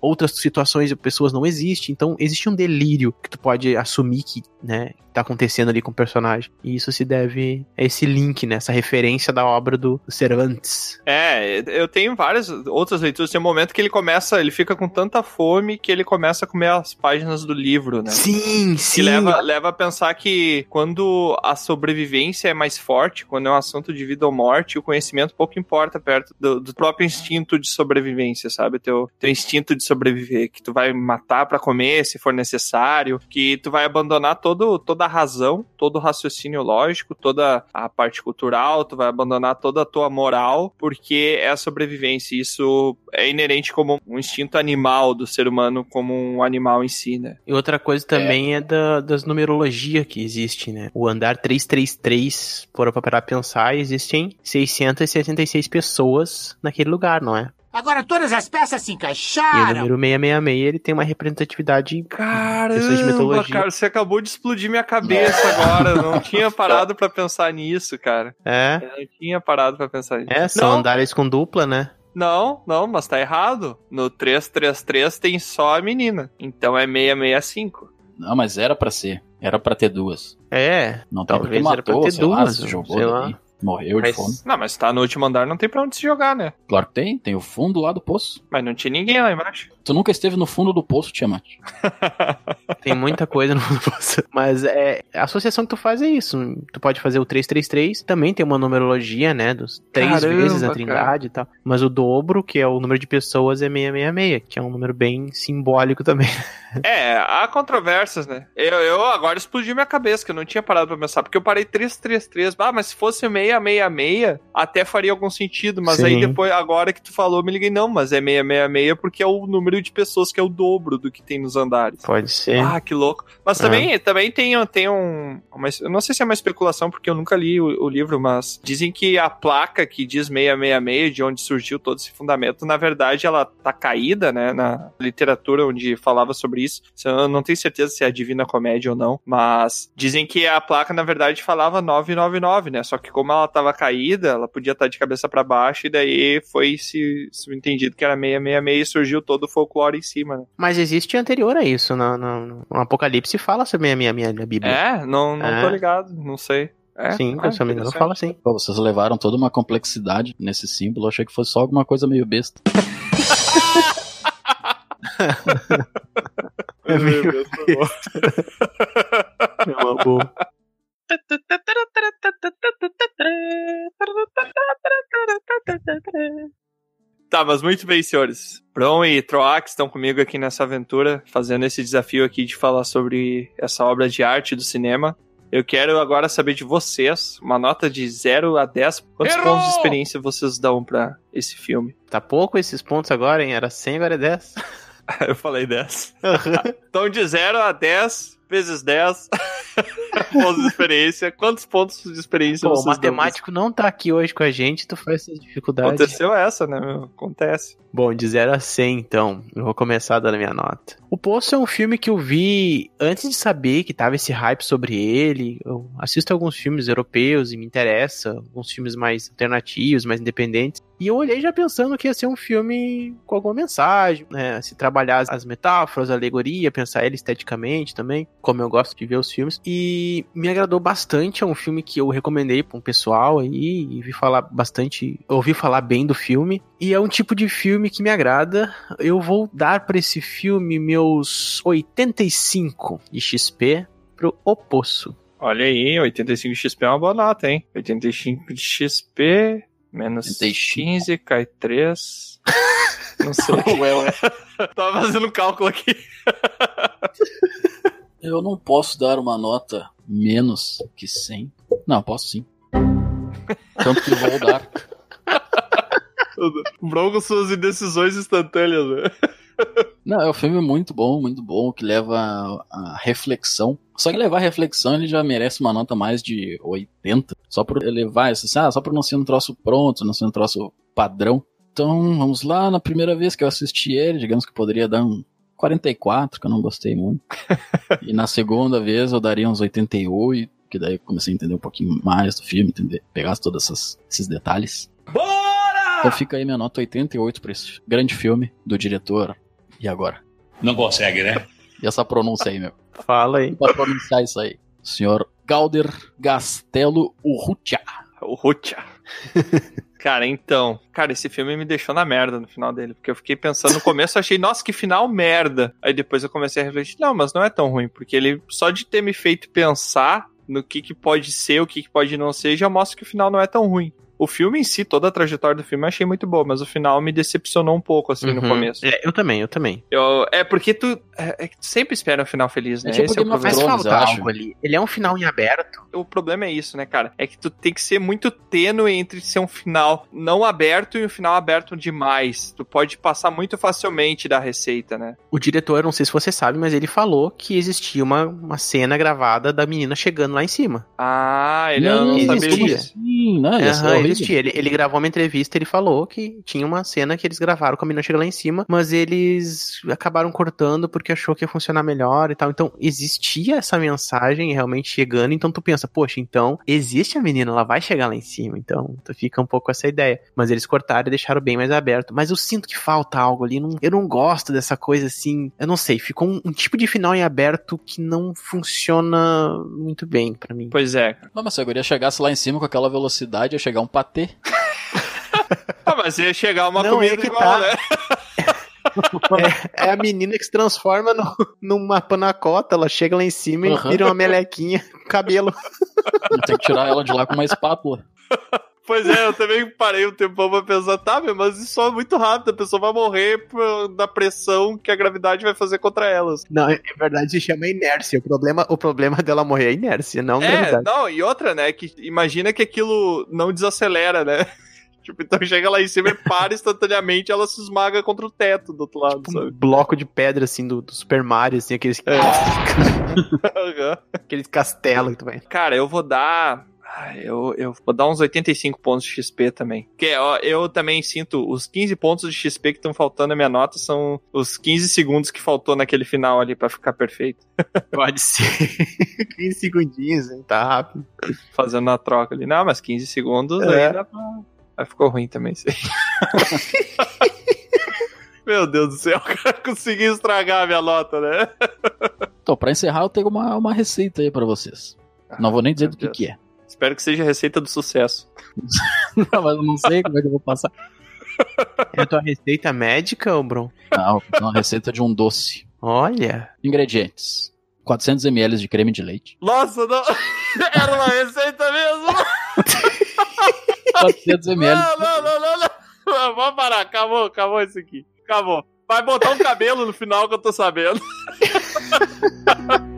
Speaker 5: Outras situações e pessoas não existem. Então, existe um delírio que tu pode assumir que, né, tá acontecendo ali com o personagem. E isso se deve a esse link, né? Essa referência da obra do Cervantes.
Speaker 3: É, eu tenho várias outras leituras. Tem um momento que ele começa, ele fica com tanta fome que ele começa a comer as páginas do livro, né?
Speaker 5: Sim, sim.
Speaker 3: Que leva, leva a pensar que quando a sobrevivência é mais forte, quando é um assunto de vida ou morte, o conhecimento pouco importa perto do, do próprio instinto de sobrevivência, sabe? Teu, teu instinto de sobreviver, que tu vai matar para comer se for necessário, que tu vai abandonar todo, toda a razão, todo o raciocínio lógico, toda a parte cultural, tu vai abandonar toda a tua moral, porque é a sobrevivência. Isso é inerente como um instinto animal do ser humano, como um animal em si, né?
Speaker 5: E outra coisa também é, é da, das numerologia que existe, né? O andar 333, por para pensar, existem 666 pessoas naquele lugar, não é?
Speaker 6: Agora todas as peças se
Speaker 5: E o
Speaker 6: encaixaram.
Speaker 5: número 666, ele tem uma representatividade
Speaker 3: Caramba,
Speaker 5: de mitologia.
Speaker 3: cara, você acabou de explodir minha cabeça agora. Eu não tinha parado pra pensar nisso, cara.
Speaker 5: É,
Speaker 3: Eu não tinha parado pra pensar nisso.
Speaker 5: é, são
Speaker 3: não,
Speaker 5: andares com dupla, né?
Speaker 3: não, não, mas tá errado. No 333 tem só a menina. Então é 665.
Speaker 4: Não, mas era pra ser. Era pra ter duas.
Speaker 5: É,
Speaker 4: Não tem porque
Speaker 5: Talvez era pra
Speaker 4: matou,
Speaker 5: ter
Speaker 4: sei lá,
Speaker 5: duas,
Speaker 4: se jogou
Speaker 5: sei
Speaker 4: daí. Morreu de fome.
Speaker 3: Mas, não, mas tá no último andar, não tem pra onde se jogar, né?
Speaker 4: Claro que tem, tem o fundo lá do poço.
Speaker 3: Mas não tinha ninguém lá embaixo.
Speaker 4: Tu nunca esteve no fundo do poço, Tiamat.
Speaker 5: tem muita coisa no Mas é, a associação que tu faz é isso. Tu pode fazer o 333, também tem uma numerologia, né? Dos três
Speaker 3: Caramba,
Speaker 5: vezes a
Speaker 3: cara.
Speaker 5: trindade e tal. Mas o dobro, que é o número de pessoas, é 666, que é um número bem simbólico também.
Speaker 3: É, há controvérsias, né? Eu, eu agora explodi minha cabeça, que eu não tinha parado pra pensar, porque eu parei 333. Ah, mas se fosse 666, até faria algum sentido. Mas
Speaker 5: Sim.
Speaker 3: aí depois, agora que tu falou, eu me liguei, não, mas é 666 porque é o número de pessoas que é o dobro do que tem nos andares.
Speaker 5: Pode ser.
Speaker 3: Ah, que louco. Mas
Speaker 5: É.
Speaker 3: também, também tem, tem um. Uma, eu não sei se é uma especulação, porque eu nunca li o, o livro, mas dizem que a placa que diz 666, de onde surgiu todo esse fundamento, na verdade ela tá caída, né? Na literatura onde falava sobre isso. Eu não tenho certeza se é a Divina Comédia ou não, mas dizem que a placa, na verdade, falava 999, né? Só que como ela tava caída, ela podia estar de cabeça para baixo, e daí foi se, se entendido que era 666 e surgiu todo o folclore em cima, né?
Speaker 5: Mas existe anterior a isso. No, no, no Apocalipse fala sobre a minha, minha, minha Bíblia.
Speaker 3: É, não, não
Speaker 5: É.
Speaker 3: tô ligado, não sei. É?
Speaker 5: Sim,
Speaker 3: Ah,
Speaker 5: se eu me engano, fala assim.
Speaker 4: Pô, vocês levaram toda uma complexidade nesse símbolo. Achei que fosse só alguma coisa meio besta.
Speaker 5: É meio É uma boa.
Speaker 3: Tá, mas muito bem, senhores. Bron e Troax estão comigo aqui nessa aventura, fazendo esse desafio aqui de falar sobre essa obra de arte do cinema. Eu quero agora saber de vocês, uma nota de 0 a 10, quantos
Speaker 6: Errou!
Speaker 3: pontos de experiência vocês dão pra esse filme?
Speaker 5: Tá pouco esses pontos agora, hein? Era 100, agora é 10.
Speaker 3: Eu falei 10. Então, de 0 a 10 vezes 10 pontos de experiência. Quantos pontos de experiência
Speaker 5: Pô, o
Speaker 3: vocês dão?
Speaker 5: matemático não tá aqui hoje com a gente, tu faz essa dificuldade.
Speaker 3: Aconteceu essa, né, meu? Acontece.
Speaker 5: Bom, de 0 a 100, então, eu vou começar dando minha nota. O Poço é um filme que eu vi antes de saber que tava esse hype sobre ele. Eu assisto alguns filmes europeus e me interessa, alguns filmes mais alternativos, mais independentes. E eu olhei já pensando que ia ser um filme com alguma mensagem, né? Se trabalhar as metáforas, a alegoria, pensar ele esteticamente também, como eu gosto de ver os filmes. E me agradou bastante, é um filme que eu recomendei para um pessoal aí, e vi falar bastante, ouvi falar bem do filme. E é um tipo de filme que me agrada. Eu vou dar para esse filme meus 85 de XP pro O Poço.
Speaker 3: Olha aí, 85 de XP é uma boa nota, hein? 85 de XP, menos
Speaker 4: 85.
Speaker 3: 15, cai 3. Não sei.
Speaker 4: Ué, ué.
Speaker 3: Tava fazendo um cálculo aqui.
Speaker 4: Eu não posso dar uma nota menos que 100. Não, posso sim. Tanto que vou dar.
Speaker 3: Bronco suas indecisões instantâneas, né?
Speaker 4: Não, é um filme muito bom, muito bom, que leva a, a reflexão. Só que levar a reflexão ele já merece uma nota mais de 80. Só por levar isso, assim, ah, só por não ser um troço pronto, não ser um troço padrão. Então, vamos lá, na primeira vez que eu assisti ele, digamos que poderia dar um 44, que eu não gostei muito. e na segunda vez eu daria uns 88, que daí eu comecei a entender um pouquinho mais do filme, entender, pegar todos esses detalhes. Então fica aí minha nota 88 pra esse grande filme do diretor. E agora?
Speaker 6: Não consegue, né?
Speaker 4: E essa pronúncia aí, meu?
Speaker 5: Fala aí.
Speaker 4: Pra pronunciar isso aí. Senhor Galder Gastelo Urrutia.
Speaker 3: O Rutia. Cara, então. Cara, esse filme me deixou na merda no final dele. Porque eu fiquei pensando no começo, achei, nossa, que final merda. Aí depois eu comecei a refletir, não, mas não é tão ruim. Porque ele, só de ter me feito pensar no que, que pode ser, o que, que pode não ser, já mostra que o final não é tão ruim. O filme em si, toda a trajetória do filme eu achei muito boa, mas o final me decepcionou um pouco, assim, no
Speaker 5: Uhum.
Speaker 3: começo.
Speaker 5: É, eu também, eu também.
Speaker 3: Eu- é porque tu, é, é que tu sempre espera um final feliz, né?
Speaker 4: É tipo
Speaker 3: Esse é o
Speaker 5: Mas
Speaker 3: problema.
Speaker 4: Thrones,
Speaker 5: falta algo ali. Ele é um final em aberto.
Speaker 3: O problema é isso, né, cara? É que tu tem que ser muito tênue entre ser um final não aberto e um final aberto demais. Tu pode passar muito facilmente da receita, né?
Speaker 5: O diretor, não sei se você sabe, mas ele falou que existia uma, uma cena gravada da menina chegando lá em cima.
Speaker 3: Ah, ele
Speaker 4: Não,
Speaker 3: não,
Speaker 5: não
Speaker 3: sabia
Speaker 5: existia.
Speaker 3: disso.
Speaker 4: Sim, não, ia
Speaker 5: existia. Ele, ele gravou uma entrevista, ele falou que tinha uma cena que eles gravaram com a menina chegando lá em cima, mas eles acabaram cortando porque achou que ia funcionar melhor e tal. Então, existia essa mensagem realmente chegando, então tu pensa, poxa, então existe a menina, ela vai chegar lá em cima. Então, tu fica um pouco com essa ideia. Mas eles cortaram e deixaram bem mais aberto. Mas eu sinto que falta algo ali. não- eu não gosto dessa coisa assim. Eu não sei, ficou um, um tipo de final em aberto que não funciona muito bem pra mim.
Speaker 3: Pois é.
Speaker 4: Não, mas se a guria chegasse lá em cima com aquela velocidade, ia chegar um patê.
Speaker 3: Ah, mas ia chegar uma
Speaker 5: Não,
Speaker 3: comida
Speaker 5: é que
Speaker 3: igual,
Speaker 5: tá.
Speaker 3: né?
Speaker 5: É a menina que se transforma no, numa panacota, ela chega lá em cima e
Speaker 4: Aham.
Speaker 5: vira uma melequinha com cabelo.
Speaker 4: Tem que tirar ela de lá com uma espátula.
Speaker 3: Pois é, eu também parei um tempão pra pensar, tá, mas isso é muito rápido, a pessoa vai morrer por- da pressão que a gravidade vai fazer contra elas.
Speaker 5: Não, é verdade, se chama inércia. O problema, o problema dela morrer é inércia, não
Speaker 3: É,
Speaker 5: gravidade.
Speaker 3: não, e outra, né, que imagina que aquilo não desacelera, né? Tipo, então chega lá em cima e para instantaneamente, ela se esmaga contra o teto do outro lado,
Speaker 5: Um
Speaker 3: sabe?
Speaker 5: bloco de pedra, assim, do, do Super Mario, assim, aqueles,
Speaker 3: É.
Speaker 5: Aqueles castelos que tu vai.
Speaker 3: Cara, eu vou dar. Ah, Eu, eu vou dar uns 85 pontos de XP também. Porque ó, eu também sinto os 15 pontos de XP que estão faltando na minha nota são os 15 segundos que faltou naquele final ali pra ficar perfeito.
Speaker 5: Pode ser. 15 segundinhos, hein? Tá rápido.
Speaker 3: Fazendo a troca ali. Não, mas 15 segundos
Speaker 5: É.
Speaker 3: aí dá pra. Aí ficou ruim também isso aí. Meu Deus do céu, o cara conseguiu estragar a minha nota, né?
Speaker 4: Então, pra encerrar, eu tenho uma, uma receita aí pra vocês. Não vou nem dizer do que,
Speaker 3: Deus.
Speaker 4: que é.
Speaker 3: Espero que seja a receita do sucesso.
Speaker 4: Não, mas eu não sei como é que eu vou passar.
Speaker 5: É a tua receita médica, ô Bron?
Speaker 4: Não, é uma receita de um doce.
Speaker 5: Olha.
Speaker 4: Ingredientes: 400 ml de creme de leite,
Speaker 3: Nossa, não. Era uma receita mesmo.
Speaker 4: 400 ml.
Speaker 3: Não, não, não, não, não. Vamos parar, acabou, acabou isso aqui. Acabou. Vai botar um cabelo no final que eu tô sabendo.